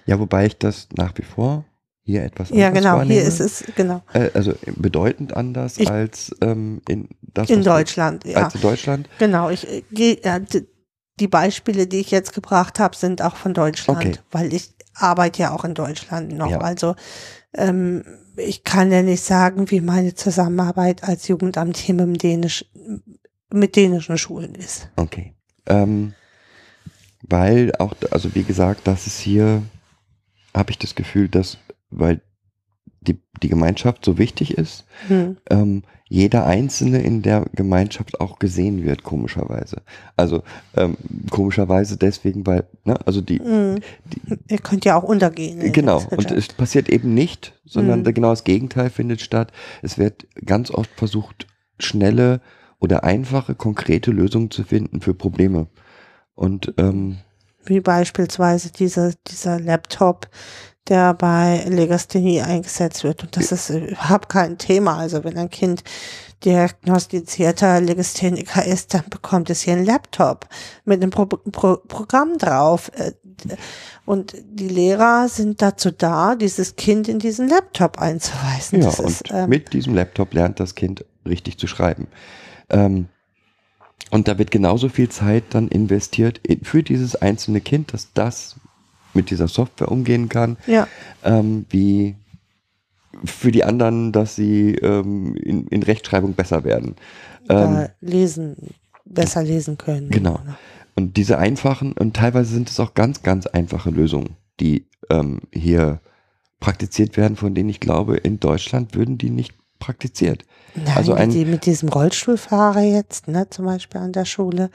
Ja, wobei ich das nach wie vor hier etwas Ja, anders genau, wahrnehme. hier ist es, genau. Äh, also bedeutend anders Ich- als ähm, in das In was du- Deutschland, ja. Als in Deutschland. Genau, ich äh, gehe, ja, d- die Beispiele, die ich jetzt gebracht habe, sind auch von Deutschland, Okay. weil ich arbeite ja auch in Deutschland noch. Ja. Also ähm, ich kann ja nicht sagen, wie meine Zusammenarbeit als Jugendamt hier mit, Dänisch, mit dänischen Schulen ist. Okay. Ähm, weil auch, also wie gesagt, das ist hier, habe ich das Gefühl, dass, weil die, die Gemeinschaft so wichtig ist, Hm. ähm, jeder Einzelne in der Gemeinschaft auch gesehen wird, komischerweise. Also ähm, komischerweise deswegen, weil, ne, also die, Hm. Ihr könnt ja auch untergehen. Genau, und es passiert eben nicht, sondern Mhm. genau das Gegenteil findet statt. Es wird ganz oft versucht, schnelle oder einfache, konkrete Lösungen zu finden für Probleme. Und ähm, Wie beispielsweise diese, dieser Laptop, der bei Legasthenie eingesetzt wird. Und das ist überhaupt kein Thema. Also wenn ein Kind diagnostizierter Legastheniker ist, dann bekommt es hier einen Laptop mit einem Pro Pro Programm drauf. Äh, Und die Lehrer sind dazu da, dieses Kind in diesen Laptop einzuweisen. ja, das und ist, ähm, mit diesem Laptop lernt das Kind richtig zu schreiben. Ähm, und da wird genauso viel Zeit dann investiert in, für dieses einzelne Kind, dass das mit dieser Software umgehen kann, ja, ähm, wie für die anderen, dass sie ähm, in, in Rechtschreibung besser werden. Ähm, lesen, besser lesen können. Genau. Und diese einfachen, und teilweise sind es auch ganz, ganz einfache Lösungen, die ähm, hier praktiziert werden, von denen ich glaube, in Deutschland würden die nicht praktiziert. Nein, Also ein- mit, die, mit diesem Rollstuhlfahrer jetzt, ne, zum Beispiel an der Schule,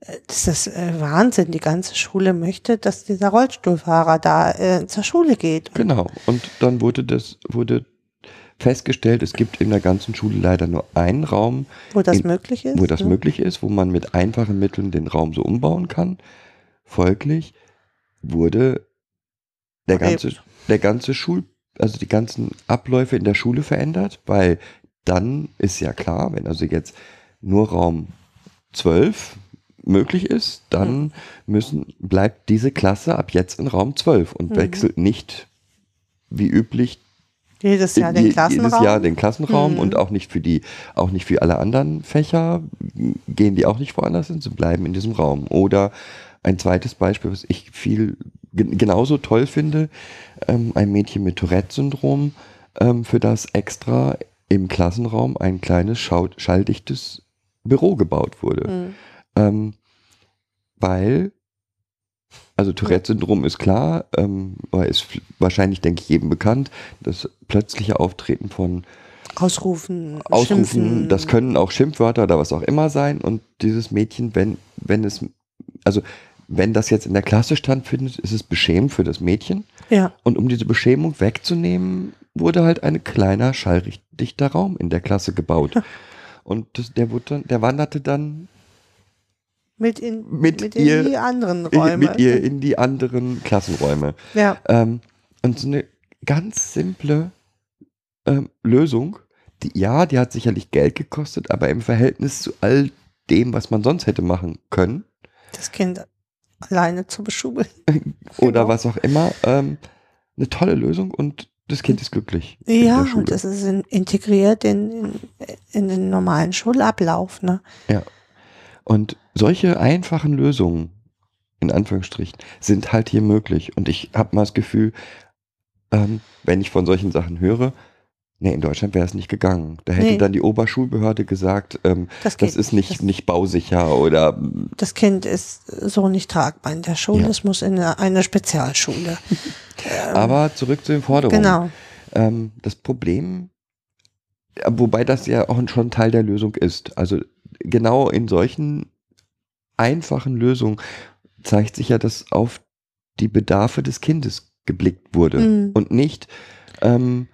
äh, das ist äh, Wahnsinn. Die ganze Schule möchte, dass dieser Rollstuhlfahrer da äh, zur Schule geht. Genau. Und dann wurde das, wurde festgestellt, es gibt in der ganzen Schule leider nur einen Raum, wo das in- möglich ist. wo das ne? möglich ist, wo man mit einfachen Mitteln den Raum so umbauen kann. Folglich wurde der ganze, der ganze Schul, also die ganzen Abläufe in der Schule verändert, weil dann ist ja klar, wenn also jetzt nur Raum 12 möglich ist, dann müssen, bleibt diese Klasse ab jetzt in Raum 12 und Mhm. wechselt nicht wie üblich Jedes Jahr den Klassenraum. jedes Jahr den Klassenraum Mhm. und auch nicht für die, auch nicht für alle anderen Fächer gehen die auch nicht woanders hin, sie bleiben in diesem Raum. Oder ein zweites Beispiel, was ich viel gen- genauso toll finde, ähm, ein Mädchen mit Tourette-Syndrom, ähm, für das extra im Klassenraum ein kleines schalldichtes Büro gebaut wurde. Mhm. Ähm, weil, also Tourette-Syndrom ist klar, ähm, ist wahrscheinlich, denke ich, jedem bekannt, das plötzliche Auftreten von Ausrufen, Ausrufen, Schimpfen. das können auch Schimpfwörter oder was auch immer sein und dieses Mädchen, wenn, wenn es, also wenn das jetzt in der Klasse stattfindet, ist es beschämend für das Mädchen Ja, und um diese Beschämung wegzunehmen, wurde halt ein kleiner schalldichter Raum in der Klasse gebaut. (laughs) Und das, der, wurde dann, der wanderte dann mit in, Mit mit ihr- in die anderen Räume. mit ihr in die anderen Klassenräume. ja, Ähm, und so eine ganz simple ähm, Lösung, die, ja, die hat sicherlich Geld gekostet, aber im Verhältnis zu all dem, was man sonst hätte machen können, das Kind alleine zu beschubbeln. oder Genau. was auch immer, ähm, eine tolle Lösung und das Kind ist glücklich. Ja, und das ist in, integriert in, in, in den normalen Schulablauf. Ne? Und solche einfachen Lösungen, in Anführungsstrichen, sind halt hier möglich. Und ich habe mal das Gefühl, ähm, wenn ich von solchen Sachen höre, nee, in Deutschland wäre es nicht gegangen. Da hätte Nee. dann die Oberschulbehörde gesagt, ähm, Das, das ist nicht, Das, nicht bausicher oder das Kind ist so nicht tragbar in der Schule. Ja. Es muss in eine, eine Spezialschule. (laughs) aber zurück zu den Forderungen. Genau. Ähm, das Problem, ja, wobei das ja auch schon Teil der Lösung ist. Also genau in solchen einfachen Lösungen zeigt sich ja, dass auf die Bedarfe des Kindes geblickt wurde Mhm. und nicht ähm,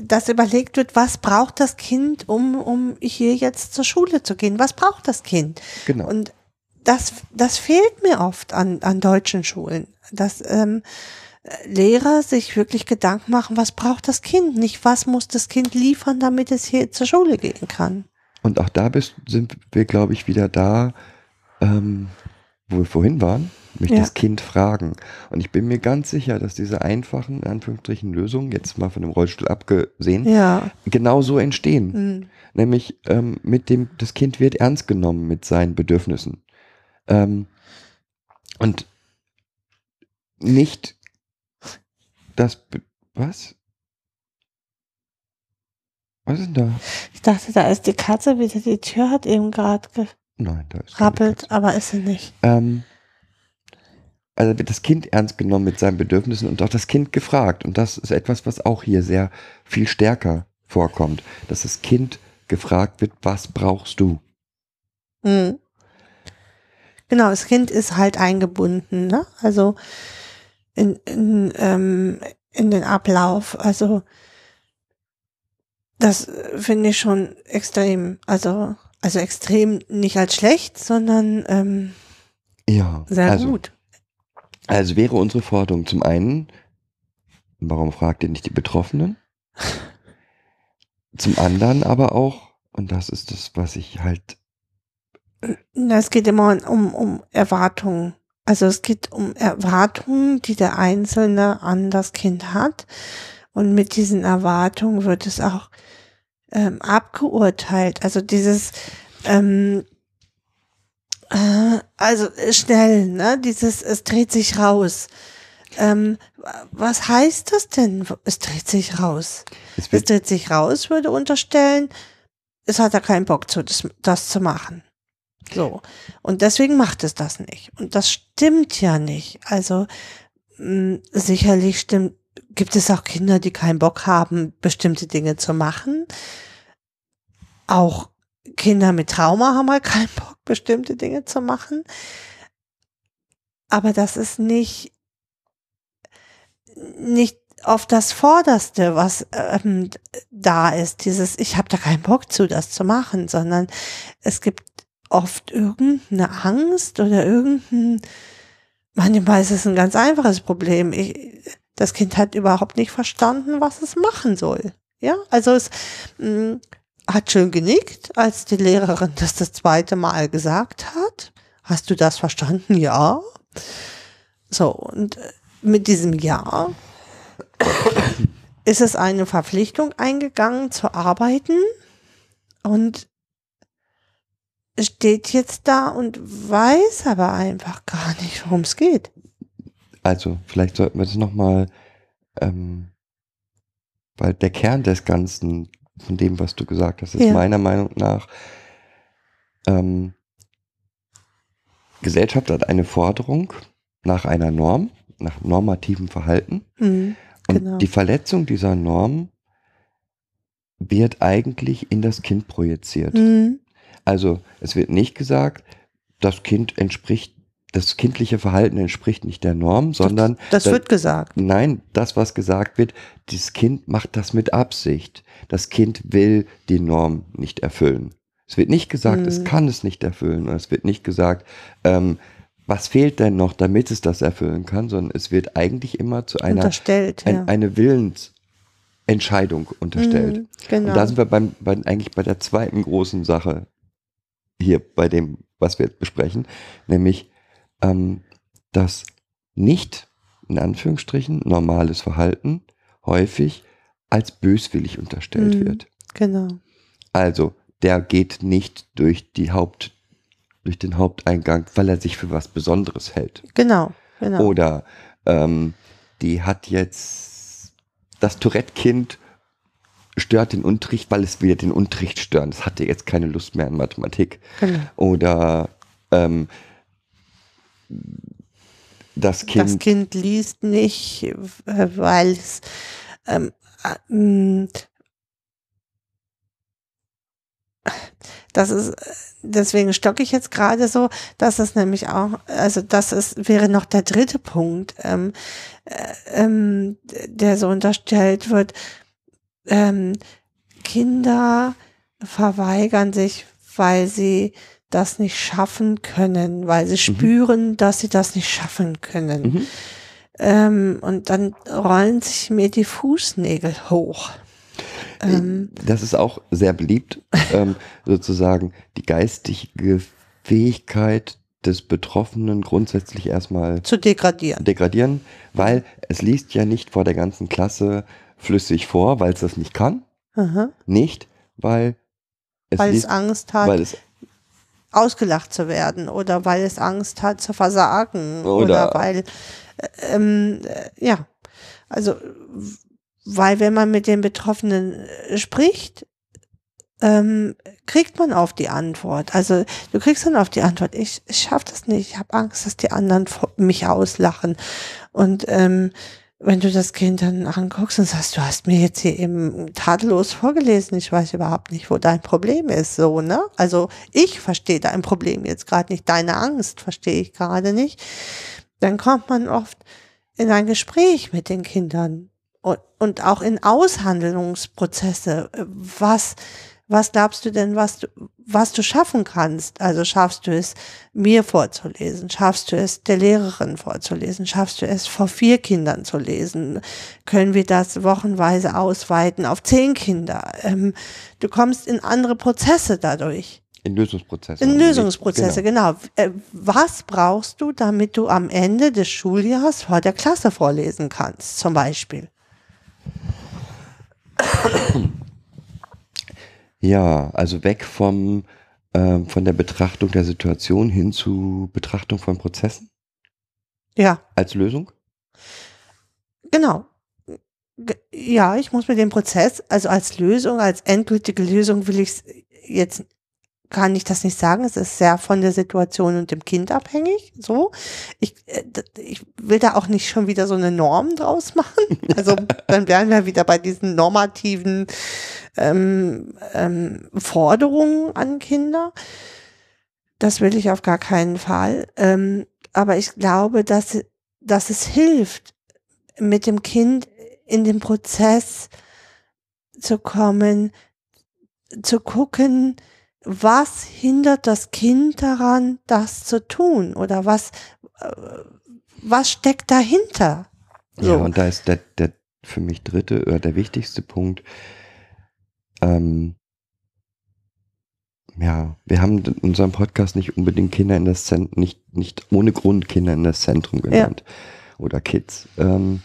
Dass überlegt wird, was braucht das Kind, um, um hier jetzt zur Schule zu gehen? Was braucht das Kind? genau. Und das, das fehlt mir oft an, an deutschen Schulen, dass ähm, Lehrer sich wirklich Gedanken machen, was braucht das Kind, nicht was muss das Kind liefern, damit es hier zur Schule gehen kann. Und auch da bist, sind wir, glaube ich, wieder da, ähm, wo wir vorhin waren, nämlich Ja. das Kind fragen. Und ich bin mir ganz sicher, dass diese einfachen, in Anführungsstrichen, Lösungen, jetzt mal von dem Rollstuhl abgesehen, Ja. genau so entstehen. Mhm. Nämlich ähm, mit dem, das Kind wird ernst genommen mit seinen Bedürfnissen. Ähm, und nicht das, Be- was? Was ist denn da? Ich dachte, da ist die Katze wieder, die Tür hat eben gerade Nein, da ist Katze. aber ist sie nicht. Ähm, also wird das Kind ernst genommen mit seinen Bedürfnissen und auch das Kind gefragt. Und das ist etwas, was auch hier sehr viel stärker vorkommt, dass das Kind gefragt wird, was brauchst du? Mhm. Genau, das Kind ist halt eingebunden, ne? Also in, in, ähm, in den Ablauf. Also das finde ich schon extrem. Also, also extrem nicht als schlecht, sondern ähm, Ja, sehr also, gut. Also wäre unsere Forderung zum einen, warum fragt ihr nicht die Betroffenen? Zum anderen aber auch, und das ist das, was ich halt, Na, Es geht immer um, um Erwartungen. Also es geht um Erwartungen, die der Einzelne an das Kind hat. Und mit diesen Erwartungen wird es auch ähm, abgeurteilt. Also dieses, ähm, äh, also äh, schnell, ne? Dieses, es dreht sich raus. Ähm, was heißt das denn? Es dreht sich raus. es Es dreht sich raus, würde unterstellen, es hat er keinen Bock zu, das, das zu machen. So. Und deswegen macht es das nicht. Und das stimmt ja nicht. Also, mh, sicherlich stimmt, gibt es auch Kinder, die keinen Bock haben, bestimmte Dinge zu machen. Auch Kinder mit Trauma haben halt (laughs) keinen Bock, bestimmte Dinge zu machen. Aber das ist nicht, nicht auf das Vorderste, was ähm, da ist, dieses, ich habe da keinen Bock zu, das zu machen, sondern es gibt oft irgendeine Angst oder irgendein, manchmal ist es ein ganz einfaches Problem. Ich, das Kind hat überhaupt nicht verstanden, was es machen soll. Ja, also es mh, hat schön genickt, als die Lehrerin das das zweite Mal gesagt hat. Hast du das verstanden? Ja. So, und äh, mit diesem Ja ist es eine Verpflichtung eingegangen zu arbeiten und steht jetzt da und weiß aber einfach gar nicht, worum es geht. also vielleicht sollten wir das nochmal, ähm, weil der Kern des Ganzen, von dem, was du gesagt hast, ist Ja. meiner Meinung nach, ähm, Gesellschaft hat eine Forderung nach einer Norm, nach normativem Verhalten. Mhm, Und Genau. die Verletzung dieser Norm wird eigentlich in das Kind projiziert. Mhm, Also es wird nicht gesagt, das Kind entspricht, das kindliche Verhalten entspricht nicht der Norm, sondern das da- wird gesagt. nein, das, was gesagt wird, dieses Kind macht das mit Absicht. Das Kind will die Norm nicht erfüllen. Es wird nicht gesagt, es Mhm. kann es nicht erfüllen. Und es wird nicht gesagt, ähm, was fehlt denn noch, damit es das erfüllen kann, sondern es wird eigentlich immer zu einer Unterstellt, ein, ja. eine Willensentscheidung unterstellt. Mhm, genau. Und da sind wir beim, bei, eigentlich bei der zweiten großen Sache hier bei dem was wir jetzt besprechen, nämlich ähm, das nicht, in Anführungsstrichen, normales Verhalten häufig als böswillig unterstellt Mhm. wird. Genau. Also, der geht nicht durch die Haupt, durch den Haupteingang, weil er sich für was Besonderes hält. Genau. Genau. Oder ähm, die hat jetzt das Tourette-Kind stört den Unterricht, weil es wieder den Unterricht stören. Es hatte jetzt keine Lust mehr an Mathematik. genau. Oder ähm, das Kind, Das Kind liest nicht, äh, weil es ähm, äh, das ist deswegen stocke ich jetzt gerade so, dass es nämlich auch, also das ist, wäre noch der dritte Punkt, ähm, äh, ähm, der so unterstellt wird. Ähm, Kinder verweigern sich, weil sie das nicht schaffen können, weil sie spüren, dass sie das nicht schaffen können. Mhm. Ähm, und dann rollen sich mir die Fußnägel hoch. Ähm, das ist auch sehr beliebt, (laughs) ähm, sozusagen die geistige Fähigkeit des Betroffenen grundsätzlich erstmal zu degradieren. degradieren, weil es liest ja nicht vor der ganzen Klasse flüssig vor, weil es das nicht kann. Aha. Nicht, weil es Weil es liest, Angst hat, weil es ausgelacht zu werden oder weil es Angst hat zu versagen oder, Oder- weil, äh, ähm, äh, ja, also, weil wenn man mit den Betroffenen äh, spricht, ähm, kriegt man auf die Antwort. Also du kriegst dann auf die Antwort, ich, ich schaffe das nicht, ich habe Angst, dass die anderen mich auslachen. Und ähm, wenn du das Kind dann anguckst und sagst, du hast mir jetzt hier eben tadellos vorgelesen, ich weiß überhaupt nicht, wo dein Problem ist, so, ne? Also ich verstehe dein Problem jetzt gerade nicht, deine Angst verstehe ich gerade nicht. Dann kommt man oft in ein Gespräch mit den Kindern und, und auch in Aushandlungsprozesse. Was, was glaubst du denn, was du, was du schaffen kannst? Also schaffst du es, mir vorzulesen? Schaffst du es, der Lehrerin vorzulesen? Schaffst du es, vor vier Kindern zu lesen? Können wir das wochenweise ausweiten auf zehn Kinder? Ähm, du kommst in andere Prozesse dadurch. in Lösungsprozesse. In Lösungsprozesse, Genau. genau. Äh, Was brauchst du, damit du am Ende des Schuljahres vor der Klasse vorlesen kannst, zum Beispiel? (coughs) Ja, also weg vom ähm, von der Betrachtung der Situation hin zu Betrachtung von Prozessen Ja, als Lösung. genau. Ge- Ja, ich muss mir den Prozess, also als Lösung, als endgültige Lösung will ich jetzt, kann ich das nicht sagen. Es ist sehr von der Situation und dem Kind abhängig. So. Ich, äh, ich will da auch nicht schon wieder so eine Norm draus (laughs) machen. Also dann wären wir wieder bei diesen normativen ähm, ähm, Forderungen an Kinder. Das will ich auf gar keinen Fall. Ähm, aber ich glaube, dass, dass es hilft, mit dem Kind in den Prozess zu kommen, zu gucken, was hindert das Kind daran, das zu tun oder was, äh, was steckt dahinter? Ja, So. und da ist der, der für mich dritte oder der wichtigste Punkt. Ähm, ja, wir haben in unserem Podcast nicht unbedingt Kinder in das Zentrum, nicht, nicht ohne Grund Kinder in das Zentrum genannt. Oder Kids. Ähm,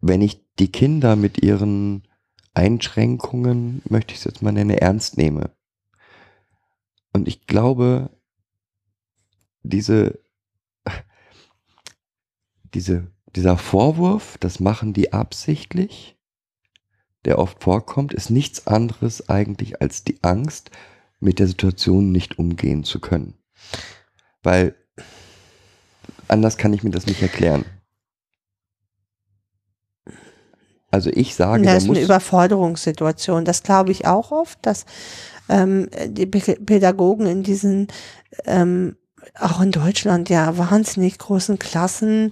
wenn ich die Kinder mit ihren Einschränkungen, möchte ich es jetzt mal nennen, ernst nehme. Und ich glaube, diese, diese, dieser Vorwurf, das machen die absichtlich, der oft vorkommt, ist nichts anderes eigentlich als die Angst, mit der Situation nicht umgehen zu können. Weil anders kann ich mir das nicht erklären. Also ich sage, Das ist eine Überforderungssituation. Das glaube ich auch oft, dass ähm, die Pädagogen in diesen, ähm, auch in Deutschland, ja, wahnsinnig großen Klassen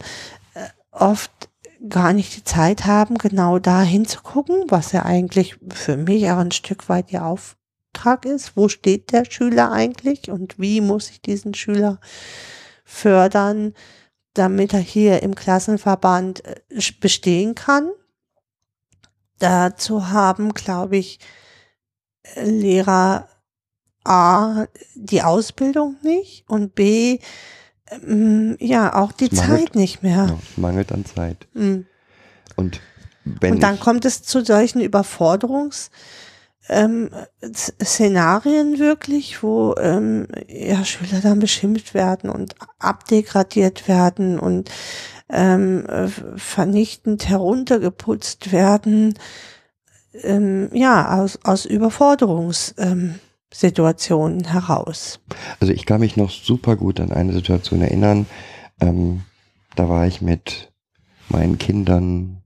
äh, oft gar nicht die Zeit haben, genau da hinzugucken, was ja eigentlich für mich auch ein Stück weit ihr Auftrag ist. Wo steht der Schüler eigentlich und wie muss ich diesen Schüler fördern, damit er hier im Klassenverband äh, bestehen kann? Dazu haben, glaube ich, Lehrer A, die Ausbildung nicht und B, ähm, ja, auch die mangelt- Zeit nicht mehr. Ja, es mangelt an Zeit. Mhm. Und wenn Und dann kommt es zu solchen Überforderungs- ähm, Szenarien wirklich, wo ähm, ja, Schüler dann beschimpft werden und abdegradiert werden und ähm, äh, vernichtend heruntergeputzt werden, ähm, ja, aus, aus Überforderungssituationen ähm, Situationen heraus. also ich kann mich noch super gut an eine Situation erinnern. Ähm, da war ich mit meinen Kindern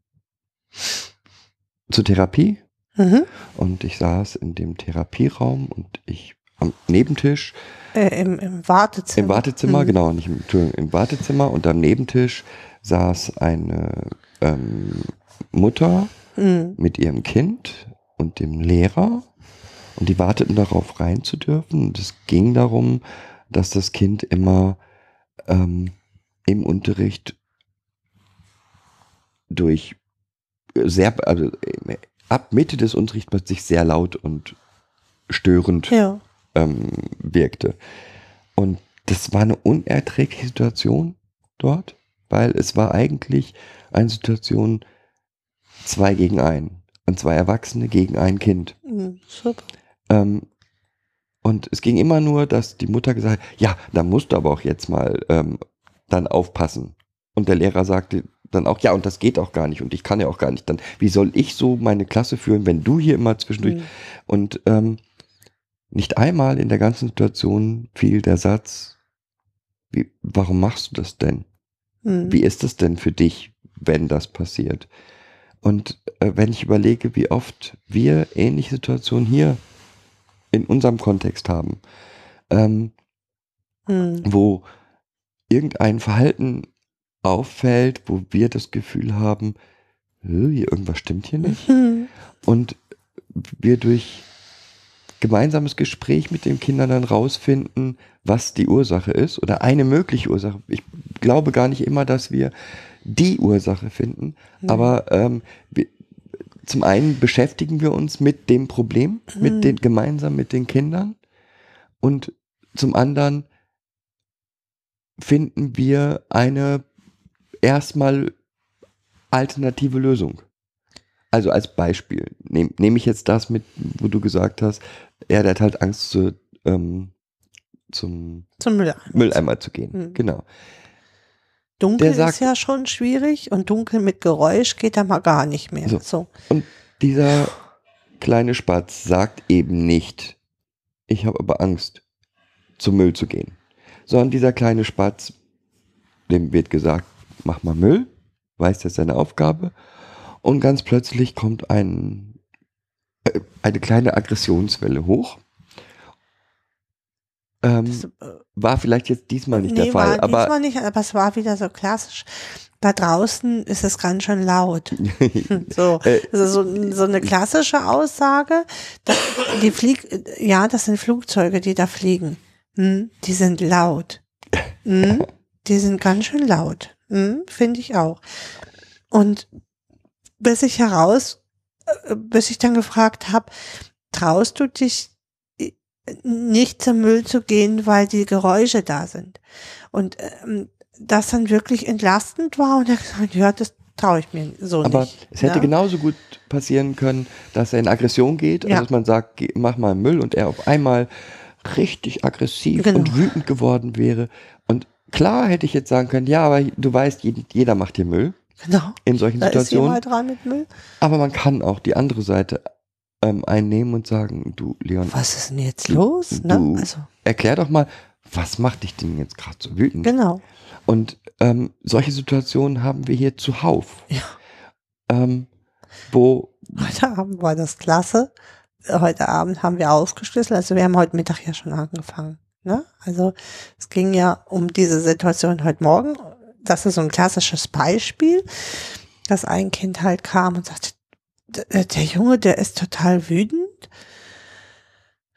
zur Therapie Mhm. und ich saß in dem Therapieraum und ich am Nebentisch Äh, im, Im Wartezimmer. Im Wartezimmer, Mhm. genau, nicht im, Entschuldigung, im Wartezimmer und am Nebentisch saß eine ähm, Mutter Mhm. mit ihrem Kind und dem Lehrer und die warteten darauf rein zu dürfen. Und es ging darum, dass das Kind immer ähm, im Unterricht durch sehr, also ab Mitte des Unterrichts plötzlich sehr laut und störend Ja. ähm, wirkte. Und das war eine unerträgliche Situation dort, weil es war eigentlich eine Situation zwei gegen ein. Und zwei Erwachsene gegen ein Kind. Mhm. Super. Ähm, und es ging immer nur, dass die Mutter gesagt hat, ja, da musst du aber auch jetzt mal ähm, dann aufpassen. Und der Lehrer sagte dann auch, ja, und das geht auch gar nicht und ich kann ja auch gar nicht. Dann, wie soll ich so meine Klasse führen, wenn du hier immer zwischendurch Mhm. und ähm, nicht einmal in der ganzen Situation fiel der Satz, wie, warum machst du das denn? Mhm. Wie ist es denn für dich, wenn das passiert? Und äh, wenn ich überlege, wie oft wir ähnliche Situationen hier in unserem Kontext haben, ähm, Mhm. wo irgendein Verhalten auffällt, wo wir das Gefühl haben, "Hä, hier irgendwas stimmt hier nicht Mhm. (laughs) und wir durch gemeinsames Gespräch mit den Kindern dann rausfinden, was die Ursache ist oder eine mögliche Ursache. Ich glaube gar nicht immer, dass wir die Ursache finden, Mhm. aber ähm, wir, zum einen beschäftigen wir uns mit dem Problem, Mhm. mit den gemeinsam mit den Kindern und zum anderen finden wir eine erstmal alternative Lösung. Also als Beispiel nehme nehm ich jetzt das mit, wo du gesagt hast, er hat halt Angst zu, ähm, zum Zum Mülleimer. Mülleimer zu gehen. Mhm. Genau. Dunkel sagt- ist ja schon schwierig und dunkel mit Geräusch geht da mal gar nicht mehr. So. So. Und dieser kleine Spatz sagt eben nicht, ich habe aber Angst, zum Müll zu gehen. Sondern dieser kleine Spatz, dem wird gesagt, mach mal Müll, weiß das ist seine Aufgabe. Und ganz plötzlich kommt ein, äh, eine kleine Aggressionswelle hoch. Ähm, Das, äh, war vielleicht jetzt diesmal nicht der nee, Fall, war aber diesmal nicht, aber es war wieder so klassisch. Da draußen ist es ganz schön laut. (laughs) So, Äh, also so, so eine klassische Aussage. Die flieg, ja, das sind Flugzeuge, die da fliegen. Hm, die sind laut. Hm, die sind ganz schön laut. Hm, Finde ich auch. Und bis ich heraus, äh, bis ich dann gefragt habe, traust du dich nicht zum Müll zu gehen, weil die Geräusche da sind? Und ähm, das dann wirklich entlastend war und er gesagt, ja, das traue ich mir so Aber nicht. es hätte ja? genauso gut passieren können, dass er in Aggression geht, also Ja. dass man sagt, mach mal Müll und er auf einmal richtig aggressiv Genau. und wütend geworden wäre. Und klar hätte ich jetzt sagen können, ja, aber du weißt, jeder macht hier Müll Genau. in solchen Da ist Situationen. jemand dran mit Müll. Aber man kann auch die andere Seite ähm, einnehmen und sagen, du Leon, Was ist denn jetzt Du- los? Ne? du- Also, erklär doch mal, was macht dich denn jetzt gerade so wütend? genau. Und ähm, solche Situationen haben wir hier zuhauf. Ja. Ähm, wo Heute Abend war das klasse. Heute Abend haben wir aufgeschlüsselt. Also wir haben heute Mittag ja schon angefangen. Ne? Also es ging ja um diese Situation heute Morgen. Das ist so ein klassisches Beispiel, dass ein Kind halt kam und sagte, der, der Junge, der ist total wütend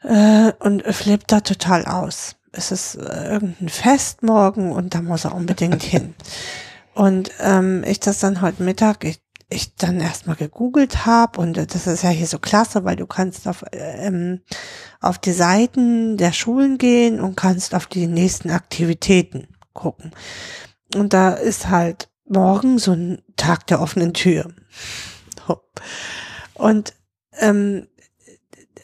äh, und flippt da total aus. Es ist äh, irgendein Fest morgen und da muss er unbedingt hin. (laughs) Und ähm, ich das dann heute Mittag, ich, ich dann erstmal gegoogelt habe und das ist ja hier so klasse, weil du kannst auf, ähm, auf die Seiten der Schulen gehen und kannst auf die nächsten Aktivitäten gucken. Und da ist halt morgen so ein Tag der offenen Tür. Und ähm,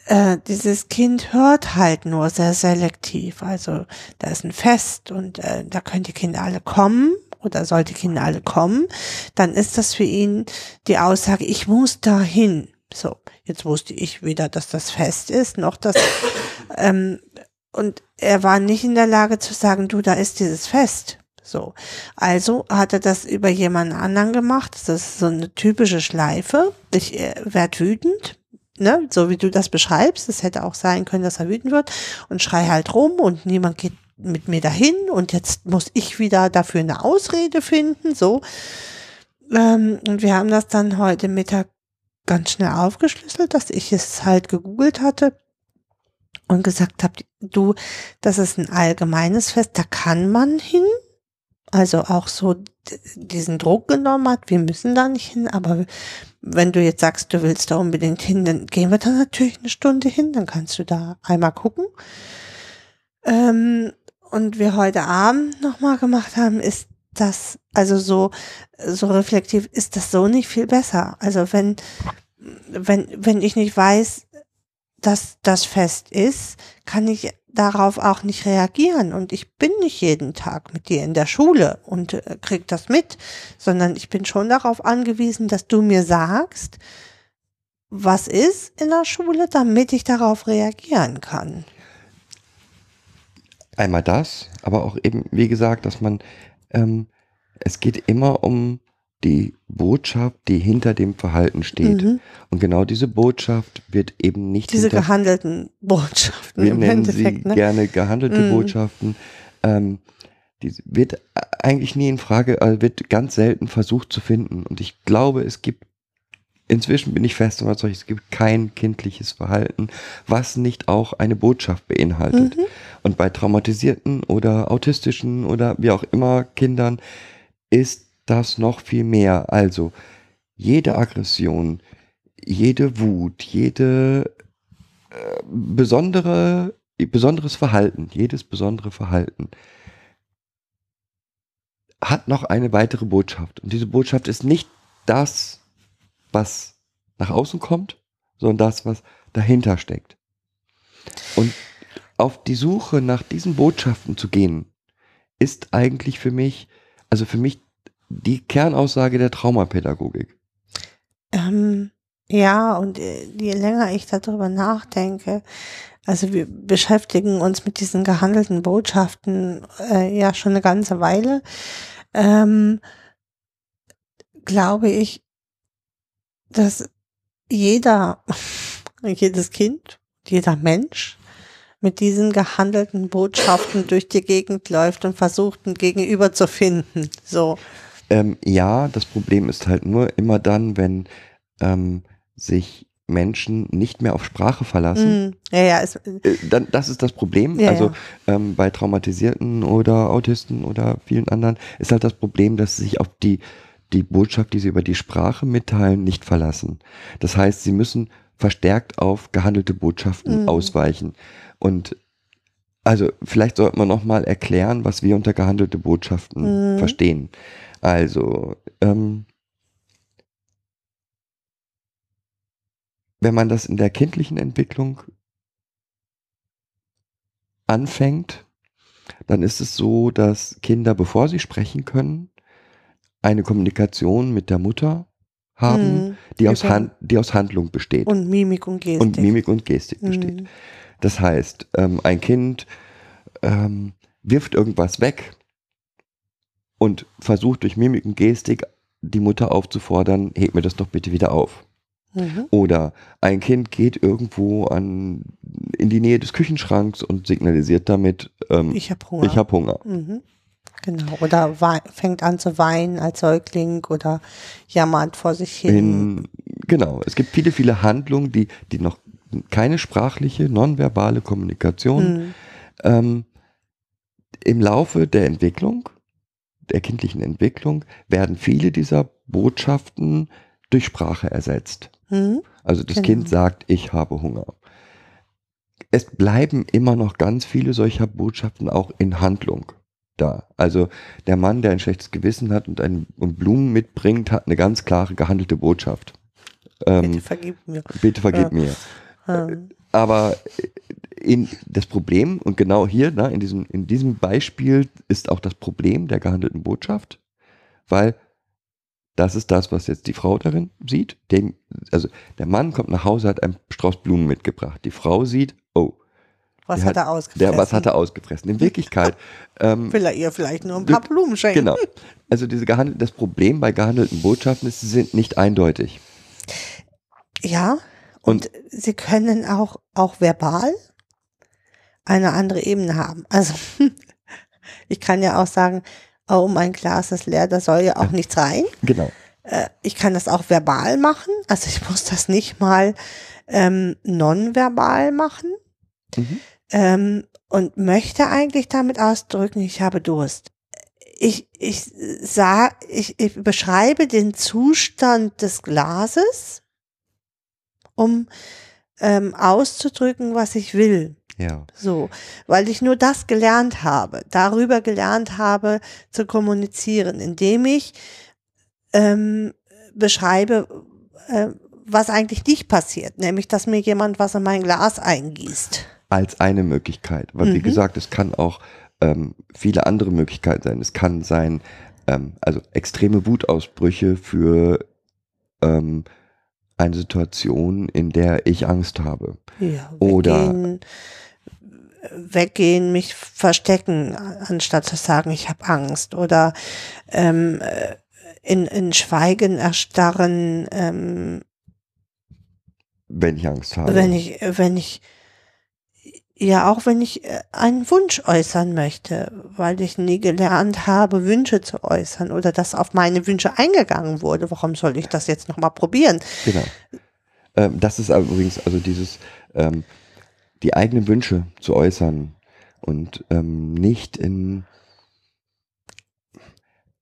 äh, dieses Kind hört halt nur sehr selektiv. Also da ist ein Fest und äh, da können die Kinder alle kommen oder soll die Kinder alle kommen. Dann ist das für ihn die Aussage, ich muss dahin. So, jetzt wusste ich weder, dass das Fest ist, noch dass ähm, und er war nicht in der Lage zu sagen, du, da ist dieses Fest. So. Also hat er das über jemanden anderen gemacht. Das ist so eine typische Schleife. Ich äh, werd wütend, ne, so wie du das beschreibst. Es hätte auch sein können, dass er wütend wird und schrei halt rum und niemand geht mit mir dahin und jetzt muss ich wieder dafür eine Ausrede finden, so. Ähm, und wir haben das dann heute Mittag ganz schnell aufgeschlüsselt, dass ich es halt gegoogelt hatte und gesagt habe, du, das ist ein allgemeines Fest, da kann man hin. Also auch so diesen Druck genommen hat, wir müssen da nicht hin, aber wenn du jetzt sagst, du willst da unbedingt hin, dann gehen wir da natürlich eine Stunde hin, dann kannst du da einmal gucken. Ähm, und wir heute Abend nochmal gemacht haben, ist das, also so, so reflektiv, ist das so nicht viel besser. Also wenn, wenn, wenn ich nicht weiß, dass das fest ist, kann ich darauf auch nicht reagieren. Und ich bin nicht jeden Tag mit dir in der Schule und äh, krieg das mit, sondern ich bin schon darauf angewiesen, dass du mir sagst, was ist in der Schule, damit ich darauf reagieren kann. Einmal das, aber auch eben, wie gesagt, dass man, ähm, es geht immer um die Botschaft, die hinter dem Verhalten steht. Mhm. Und genau diese Botschaft wird eben nicht diese gehandelten Botschaften. Wir nennen Endeffekt, sie ne? gerne gehandelte mhm. Botschaften. Ähm, die wird eigentlich nie in Frage, also wird ganz selten versucht zu finden. Und ich glaube, es gibt inzwischen bin ich fest überzeugt, es gibt kein kindliches Verhalten, was nicht auch eine Botschaft beinhaltet. Mhm. Und bei traumatisierten oder autistischen oder wie auch immer Kindern ist das noch viel mehr. Also jede Aggression, jede Wut, jede äh, besondere, besonderes Verhalten, jedes besondere Verhalten hat noch eine weitere Botschaft. Und diese Botschaft ist nicht das, was nach außen kommt, sondern das, was dahinter steckt. Und auf die Suche nach diesen Botschaften zu gehen, ist eigentlich für mich, also für mich die Kernaussage der Traumapädagogik. Ähm, ja, und äh, je länger ich darüber nachdenke, also wir beschäftigen uns mit diesen gehandelten Botschaften äh, ja schon eine ganze Weile, ähm, glaube ich, dass jeder, (laughs) jedes Kind, jeder Mensch mit diesen gehandelten Botschaften durch die Gegend läuft und versucht, ein Gegenüber zu finden. So. Ähm, ja, das Problem ist halt nur immer dann, wenn ähm, sich Menschen nicht mehr auf Sprache verlassen. Mm, ja, ja, es, äh, dann, das ist das Problem. Ja, also ähm, bei Traumatisierten oder Autisten oder vielen anderen ist halt das Problem, dass sie sich auf die die Botschaft, die sie über die Sprache mitteilen, nicht verlassen. Das heißt, sie müssen verstärkt auf gehandelte Botschaften mhm. ausweichen. Und also vielleicht sollte man noch mal erklären, was wir unter gehandelte Botschaften mhm. verstehen. Also ähm, wenn man das in der kindlichen Entwicklung anfängt, dann ist es so, dass Kinder, bevor sie sprechen können, eine Kommunikation mit der Mutter haben, mhm. die, aus Hand, die aus Handlung besteht. Und Mimik und Gestik. Und Mimik und Gestik mhm. besteht. Das heißt, ähm, ein Kind ähm, wirft irgendwas weg und versucht durch Mimik und Gestik die Mutter aufzufordern, heb mir das doch bitte wieder auf. Mhm. Oder ein Kind geht irgendwo an, in die Nähe des Küchenschranks und signalisiert damit, ähm, ich habe Hunger. Ich hab Hunger. Mhm. Genau, oder fängt an zu weinen als Säugling oder jammert vor sich hin. In, genau, es gibt viele, viele Handlungen, die, die noch keine sprachliche, nonverbale Kommunikation mhm. ähm, im Laufe der Entwicklung, der kindlichen Entwicklung, werden viele dieser Botschaften durch Sprache ersetzt. Hm? Also das Genau. Kind sagt, ich habe Hunger. Es bleiben immer noch ganz viele solcher Botschaften auch in Handlung da. Also der Mann, der ein schlechtes Gewissen hat und, ein, und Blumen mitbringt, hat eine ganz klare gehandelte Botschaft. Ähm, Bitte vergib mir. bitte vergib Ja. mir. Ähm, Aber in das Problem, und genau hier, ne, in, diesem, in diesem Beispiel ist auch das Problem der gehandelten Botschaft, weil das ist das, was jetzt die Frau darin sieht. Dem, also der Mann kommt nach Hause, hat einen Strauß Blumen mitgebracht. Die Frau sieht, oh, was der hat er der, ausgefressen? was hat er ausgefressen? In Wirklichkeit, (laughs) ähm, Will er ihr vielleicht nur ein paar Blumen schenken? genau. Also diese gehandelt, das Problem bei gehandelten Botschaften ist, sie sind nicht eindeutig. Ja, und, sie können auch, auch verbal eine andere Ebene haben. Also, (laughs) ich kann ja auch sagen, oh, mein Glas ist leer, da soll ja auch nichts rein. Genau. Äh, ich kann das auch verbal machen. Also ich muss das nicht mal ähm, nonverbal machen. Mhm. Ähm, und möchte eigentlich damit ausdrücken, ich habe Durst. Ich, ich sah, ich, ich beschreibe den Zustand des Glases, um ähm, auszudrücken, was ich will. Ja. So, weil ich nur das gelernt habe, darüber gelernt habe zu kommunizieren, indem ich ähm, beschreibe, äh, was eigentlich nicht passiert, nämlich dass mir jemand was in mein Glas eingießt. als eine Möglichkeit. Weil wie Mhm. gesagt, es kann auch ähm, viele andere Möglichkeiten sein. Es kann sein, ähm, also extreme Wutausbrüche für ähm, eine Situation, in der ich Angst habe. Ja, Oder- weggehen, weggehen, mich verstecken, anstatt zu sagen, ich habe Angst. Oder ähm, äh, in, in Schweigen erstarren, ähm, Wenn ich Angst habe. wenn ich, wenn ich, ja, auch wenn ich äh, einen Wunsch äußern möchte, weil ich nie gelernt habe, Wünsche zu äußern oder dass auf meine Wünsche eingegangen wurde. Warum soll ich das jetzt nochmal probieren? Genau. Ähm, das ist aber übrigens, also dieses, ähm, die eigenen Wünsche zu äußern und ähm, nicht in,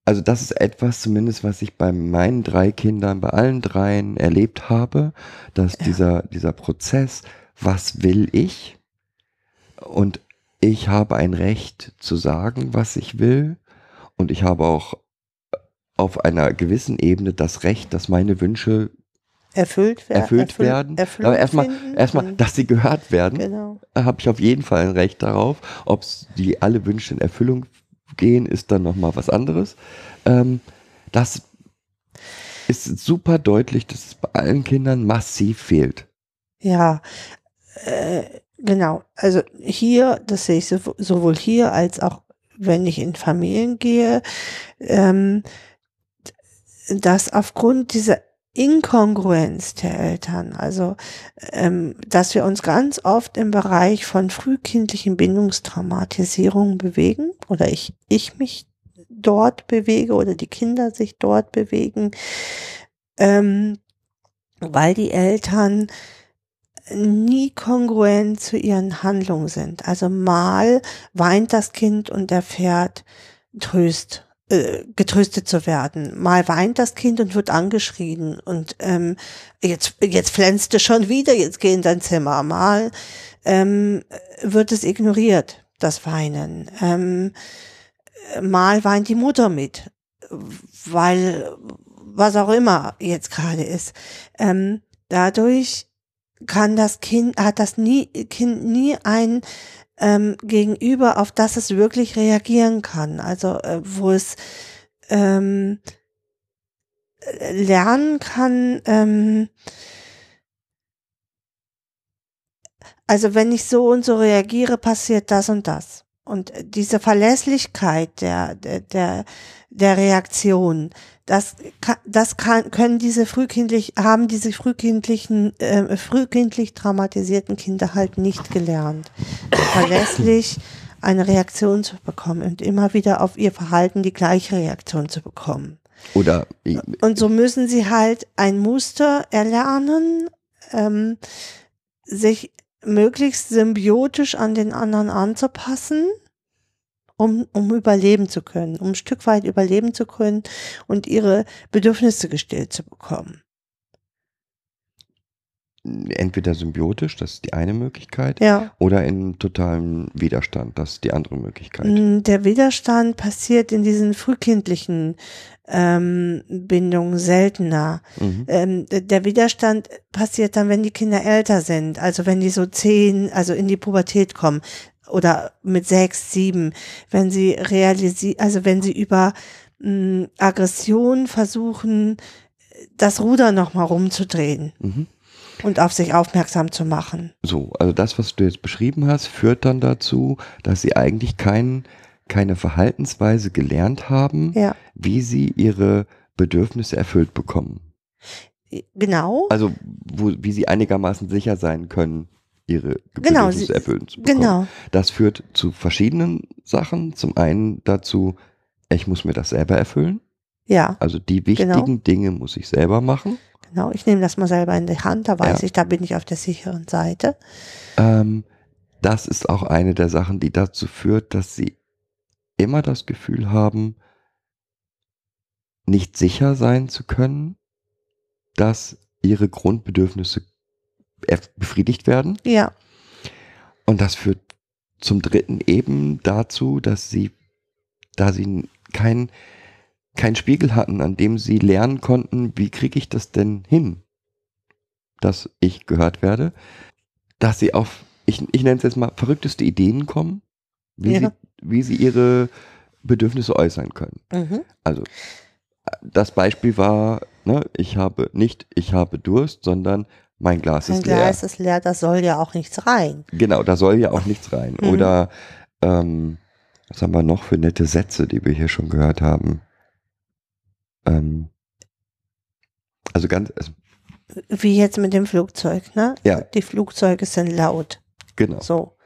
also das ist etwas zumindest, was ich bei meinen drei Kindern, bei allen dreien erlebt habe, dass Ja. dieser, dieser Prozess, was will ich? Und ich habe ein Recht zu sagen, was ich will. Und ich habe auch auf einer gewissen Ebene das Recht, dass meine Wünsche Erfüllt, wer erfüllt erfüll- werden. Erfüllung Aber erstmal, erstmal, und- dass sie gehört werden, Genau. habe ich auf jeden Fall ein Recht darauf. Ob die alle Wünsche in Erfüllung gehen, ist dann nochmal was anderes. Ähm, das ist super deutlich, dass es bei allen Kindern massiv fehlt. Ja, äh, genau. Also hier, das sehe ich sow- sowohl hier als auch, wenn ich in Familien gehe, ähm, dass aufgrund dieser Inkongruenz der Eltern, also ähm, dass wir uns ganz oft im Bereich von frühkindlichen Bindungstraumatisierungen bewegen oder ich, ich mich dort bewege oder die Kinder sich dort bewegen, ähm, weil die Eltern nie kongruent zu ihren Handlungen sind. Also mal weint das Kind und erfährt Tröst, äh, getröstet zu werden. Mal weint das Kind und wird angeschrien und ähm, jetzt jetzt flänzt du schon wieder, jetzt geh in dein Zimmer. Mal ähm, wird es ignoriert, das Weinen. Ähm, mal weint die Mutter mit, weil was auch immer jetzt gerade ist. Ähm, dadurch kann das Kind, hat das nie, Kind nie ein ähm, Gegenüber, auf das es wirklich reagieren kann. Also äh, wo es ähm, lernen kann, ähm, also wenn ich so und so reagiere, passiert das und das. Und diese Verlässlichkeit der, der, der Reaktion, das, das kann, können diese frühkindlich, haben diese frühkindlichen, äh, frühkindlich traumatisierten Kinder halt nicht gelernt. Verlässlich eine Reaktion zu bekommen und immer wieder auf ihr Verhalten die gleiche Reaktion zu bekommen. Oder Und so müssen sie halt ein Muster erlernen, ähm, sich möglichst symbiotisch an den anderen anzupassen, um, um überleben zu können, um ein Stück weit überleben zu können und ihre Bedürfnisse gestillt zu bekommen. entweder symbiotisch, das ist die eine Möglichkeit, Ja. oder in totalem Widerstand, das ist die andere Möglichkeit. Mm, Der Widerstand passiert in diesen frühkindlichen ähm, Bindungen seltener. Mhm. Ähm, der Widerstand passiert dann, wenn die Kinder älter sind, also wenn die so zehn, also in die Pubertät kommen oder mit sechs, sieben, wenn sie realisieren, also wenn sie über mh, Aggression versuchen, das Ruder nochmal rumzudrehen Mhm. und auf sich aufmerksam zu machen. So, also das, was du jetzt beschrieben hast, führt dann dazu, dass sie eigentlich kein, keine Verhaltensweise gelernt haben, Ja, wie sie ihre Bedürfnisse erfüllt bekommen. genau. Also wo, wie sie einigermaßen sicher sein können, ihre Genau, Bedürfnisse sie- erfüllen zu bekommen. Genau. Das führt zu verschiedenen Sachen. Zum einen dazu, ich muss mir das selber erfüllen. Ja, Also die wichtigen Genau. Dinge muss ich selber machen. genau. Ich nehme das mal selber in die Hand, da weiß Ja. ich, da bin ich auf der sicheren Seite. Ähm, das ist auch eine der Sachen, die dazu führt, dass sie immer das Gefühl haben, nicht sicher sein zu können, dass ihre Grundbedürfnisse befriedigt werden. Ja, Und das führt zum dritten eben dazu, dass sie, da sie kein, kein Spiegel hatten, an dem sie lernen konnten, wie kriege ich das denn hin, dass ich gehört werde, dass sie auf, ich, ich nenne es jetzt mal, verrückteste Ideen kommen, wie, Ja. sie, wie sie ihre Bedürfnisse äußern können. mhm. Also das Beispiel war, ne, ich habe nicht, ich habe Durst, sondern mein Glas Mein ist leer. Glas ist leer, da soll ja auch nichts rein. Genau, da soll ja auch nichts rein. Mhm. Oder ähm, was haben wir noch für nette Sätze, die wir hier schon gehört haben? Ähm, also ganz, also, Wie jetzt mit dem Flugzeug, ne? Ja. Die Flugzeuge sind laut. genau. So.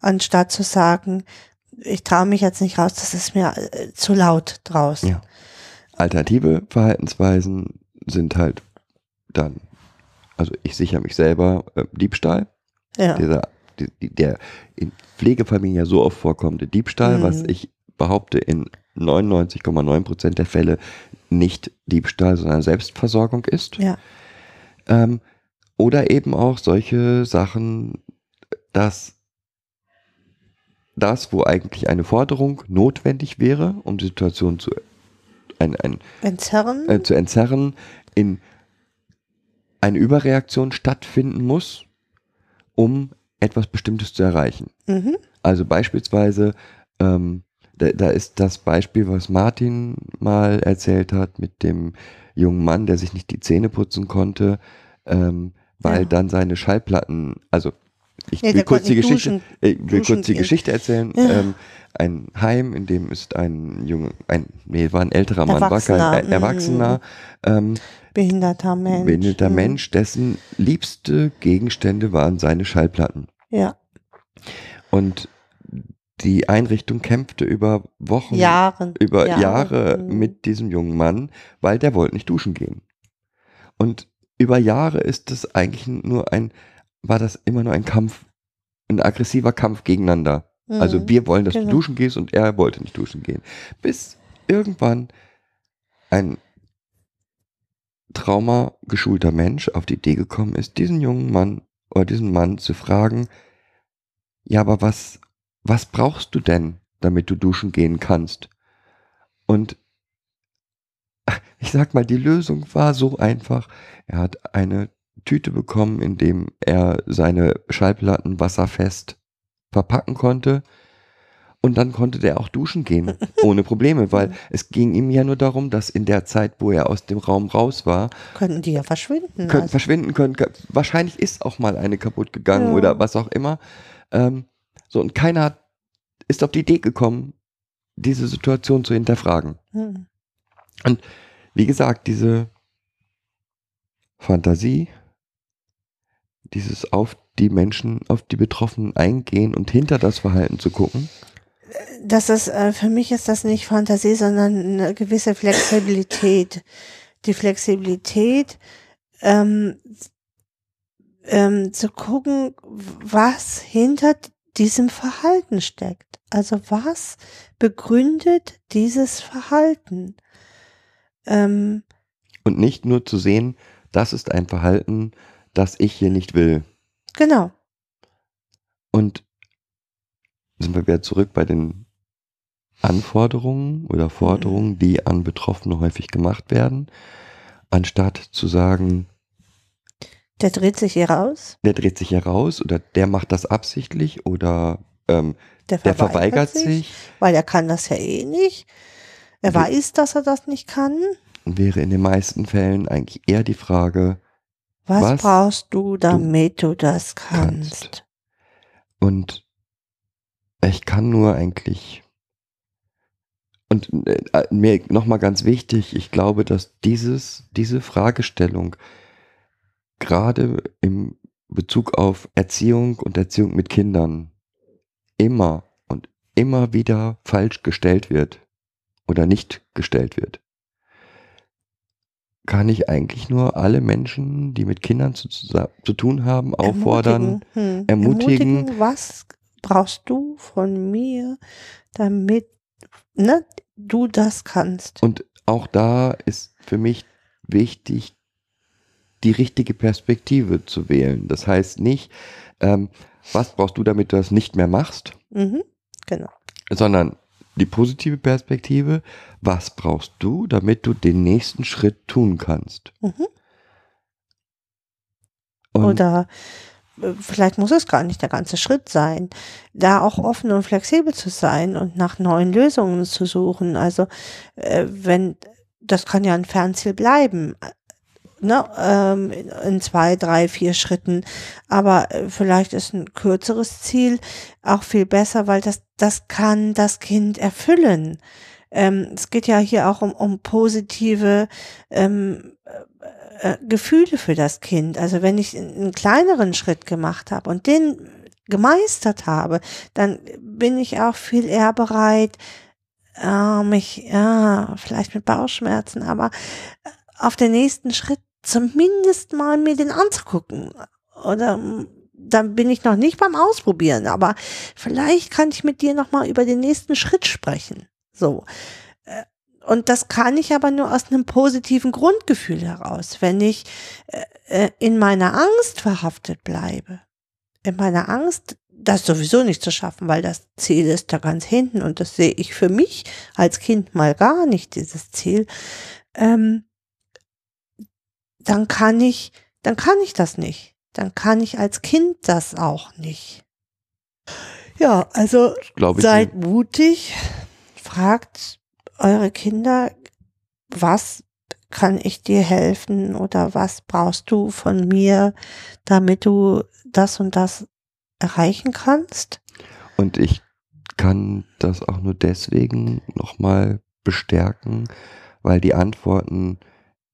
Anstatt zu sagen, ich traue mich jetzt nicht raus, das ist mir äh, zu laut draußen. Ja. Alternative Verhaltensweisen sind halt dann, also ich sichere mich selber, äh, Diebstahl. Ja. Dieser, die, der in Pflegefamilien ja so oft vorkommende Diebstahl, Mhm. was ich behaupte in 99,9 Prozent der Fälle nicht Diebstahl, sondern Selbstversorgung ist. Ja. Ähm, oder eben auch solche Sachen, dass das, wo eigentlich eine Forderung notwendig wäre, um die Situation zu, ein, ein, Entzerren? äh, zu entzerren, in eine Überreaktion stattfinden muss, um etwas Bestimmtes zu erreichen. mhm. Also beispielsweise, ähm, da, da ist das Beispiel, was Martin mal erzählt hat mit dem jungen Mann, der sich nicht die Zähne putzen konnte, ähm, weil Ja. dann seine Schallplatten, also ich Nee, will der kurz die Geschichte, ich will kurz die. Geschichte erzählen. Ja. Ähm, ein Heim, in dem ist ein Junge, ein, nee, war ein älterer Mann, war kein äh, Erwachsener, ähm, Behinderter Mensch. behinderter Mhm. Mensch, dessen liebste Gegenstände waren seine Schallplatten. Ja. Und die Einrichtung kämpfte über Wochen, Jahren. über Jahre, Jahre mhm. mit diesem jungen Mann, weil der wollte nicht duschen gehen. Und über Jahre ist es eigentlich nur ein, war das immer nur ein Kampf, ein aggressiver Kampf gegeneinander. Also Mhm. wir wollen, dass genau. du duschen gehst und er wollte nicht duschen gehen. Bis irgendwann ein traumageschulter Mensch auf die Idee gekommen ist, diesen jungen Mann oder diesen Mann zu fragen, ja, aber was, was brauchst du denn, damit du duschen gehen kannst? Und ich sag mal, die Lösung war so einfach. Er hat eine Tüte bekommen, in dem er seine Schallplatten wasserfest verpacken konnte. Und dann konnte der auch duschen gehen, (laughs) ohne Probleme, weil es ging ihm ja nur darum, dass in der Zeit, wo er aus dem Raum raus war, Könnten die ja verschwinden. können, also. verschwinden können. Wahrscheinlich ist auch mal eine kaputt gegangen Ja. oder was auch immer. Ähm, so, und keiner hat, ist auf die Idee gekommen, diese Situation zu hinterfragen. Mhm. Wie gesagt, diese Fantasie, dieses auf die Menschen, auf die Betroffenen eingehen und hinter das Verhalten zu gucken, Das ist, äh, für mich ist das nicht Fantasie, sondern eine gewisse Flexibilität. Die Flexibilität, ähm, ähm, zu gucken, was hinter diesem Verhalten steckt. Also was begründet dieses Verhalten? Ähm, und nicht nur zu sehen, das ist ein Verhalten, dass ich hier nicht will. Genau. Und sind wir wieder zurück bei den Anforderungen oder Forderungen, die an Betroffene häufig gemacht werden, anstatt zu sagen, Der dreht sich hier raus. der dreht sich heraus oder der macht das absichtlich oder ähm, Der der verweigert, verweigert sich, sich, weil er kann das ja eh nicht. Er Wir- weiß, dass er das nicht kann. wäre in den meisten Fällen eigentlich eher die Frage, Was, Was brauchst du, damit du, das kannst? kannst. Und ich kann nur eigentlich. Und äh, mir nochmal ganz wichtig, ich glaube, dass dieses, diese Fragestellung gerade im Bezug auf Erziehung und Erziehung mit Kindern immer und immer wieder falsch gestellt wird oder nicht gestellt wird. Kann ich eigentlich nur alle Menschen, die mit Kindern zu, zu tun haben, auffordern, Ermutigen. Hm. ermutigen. Was brauchst du von mir, damit ne, du das kannst? Und auch da ist für mich wichtig, die richtige Perspektive zu wählen. Das heißt nicht, ähm, was brauchst du, damit du das nicht mehr machst, Mhm. Genau. sondern die positive Perspektive, was brauchst du, damit du den nächsten Schritt tun kannst. Mhm. Oder äh, vielleicht muss es gar nicht der ganze Schritt sein, da auch offen und flexibel zu sein und nach neuen Lösungen zu suchen. Also äh, wenn das kann ja ein Fernziel bleiben, ne, ähm, in, zwei, drei, vier Schritten. Aber äh, vielleicht ist ein kürzeres Ziel auch viel besser, weil das das kann das Kind erfüllen. Ähm, es geht ja hier auch um, um positive ähm, äh, Gefühle für das Kind. Also wenn ich einen kleineren Schritt gemacht habe und den gemeistert habe, dann bin ich auch viel eher bereit, äh, mich, ja, vielleicht mit Bauchschmerzen, aber äh, auf den nächsten Schritt zumindest mal mir den anzugucken. Oder mm, dann bin ich noch nicht beim Ausprobieren, aber vielleicht kann ich mit dir noch mal über den nächsten Schritt sprechen. So. Äh, Und das kann ich aber nur aus einem positiven Grundgefühl heraus, wenn ich äh, äh, in meiner Angst verhaftet bleibe. In meiner Angst, das sowieso nicht zu schaffen, weil das Ziel ist da ganz hinten und das sehe ich für mich als Kind mal gar nicht, dieses Ziel. Ähm, dann kann ich, dann kann ich das nicht. Dann kann ich als Kind das auch nicht. Ja, also Seid mutig, fragt eure Kinder, was kann ich dir helfen oder was brauchst du von mir, damit du das und das erreichen kannst? Und ich kann das auch nur deswegen nochmal bestärken, weil die Antworten,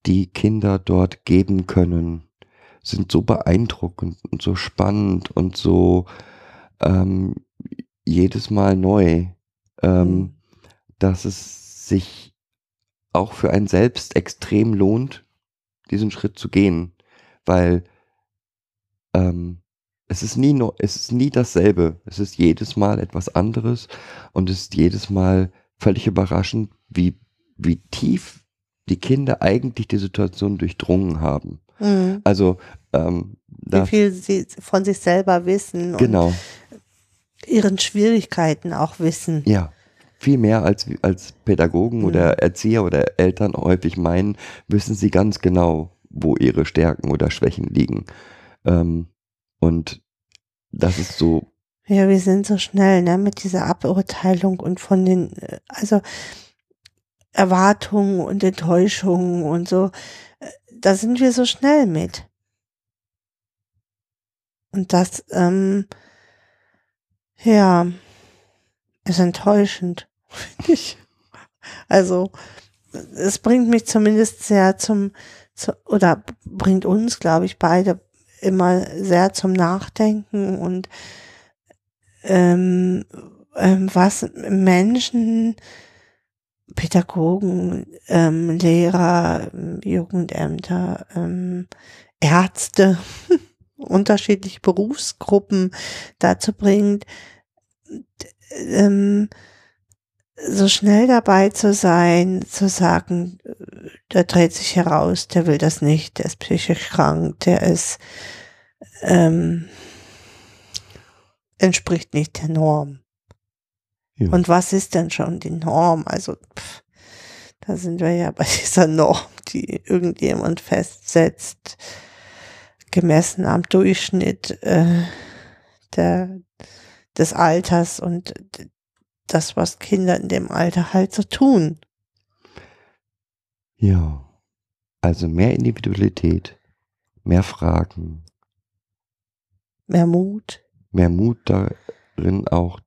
die Kinder dort geben können, sind so beeindruckend und so spannend und so ähm, jedes Mal neu, ähm, Mhm. dass es sich auch für einen selbst extrem lohnt, diesen Schritt zu gehen, weil ähm, es ist nie no, es ist nie dasselbe. Es ist jedes Mal etwas anderes und es ist jedes Mal völlig überraschend, wie, wie tief die Kinder eigentlich die Situation durchdrungen haben. Mhm. Also ähm, Wie viel sie von sich selber wissen genau, und ihren Schwierigkeiten auch wissen. ja. Viel mehr als, als Pädagogen Mhm. oder Erzieher oder Eltern häufig meinen, wissen sie ganz genau, wo ihre Stärken oder Schwächen liegen. Ähm, und das ist so Ja, wir sind so schnell, ne, mit dieser Aburteilung und von den, äh, also Erwartungen und Enttäuschungen und so. äh, Da sind wir so schnell mit. Und das, ähm, ja, ist enttäuschend, (laughs) finde ich. Also, es bringt mich zumindest sehr zum, zu, oder bringt uns, glaube ich, beide immer sehr zum Nachdenken und ähm, ähm, was Menschen, Pädagogen, ähm, Lehrer, Jugendämter, ähm, Ärzte, (laughs) unterschiedliche Berufsgruppen dazu bringt, ähm, so schnell dabei zu sein, zu sagen, äh, der dreht sich heraus, der will das nicht, der ist psychisch krank, der ist, ähm, entspricht nicht der Norm. Ja. Und was ist denn schon die Norm? Also, pff, da sind wir ja bei (laughs) dieser Norm, die irgendjemand festsetzt, gemessen am Durchschnitt äh, der, des Alters und das, was Kinder in dem Alter halt so tun. Ja. Also mehr Individualität, mehr Fragen, Mehr Mut. mehr Mut darin auch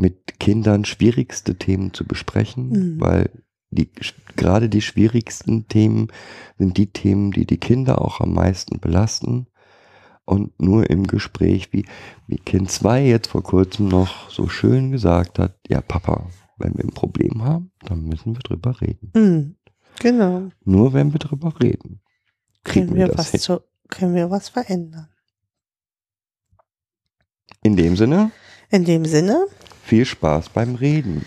mit Kindern schwierigste Themen zu besprechen, Mhm. weil die, gerade die schwierigsten Themen sind die Themen, die die Kinder auch am meisten belasten. Und nur im Gespräch, wie, wie Kind 2 jetzt vor kurzem noch so schön gesagt hat, ja Papa, wenn wir ein Problem haben, dann müssen wir drüber reden. Mhm. Genau. Nur wenn wir drüber reden, kriegen Können wir wir, das was hin. zu, können wir was verändern. In dem Sinne, In dem Sinne, viel Spaß beim Reden.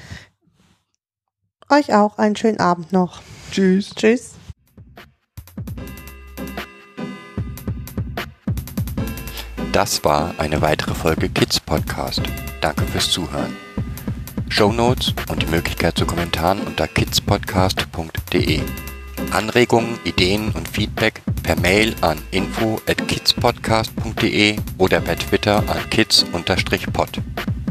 euch auch einen schönen Abend noch. Tschüss. Tschüss. Das war eine weitere Folge Kids Podcast. Danke fürs Zuhören. Show Notes und die Möglichkeit zu Kommentaren unter kidspodcast.de. Anregungen, Ideen und Feedback per Mail an info at kidspodcast.de oder per Twitter an kids-pod.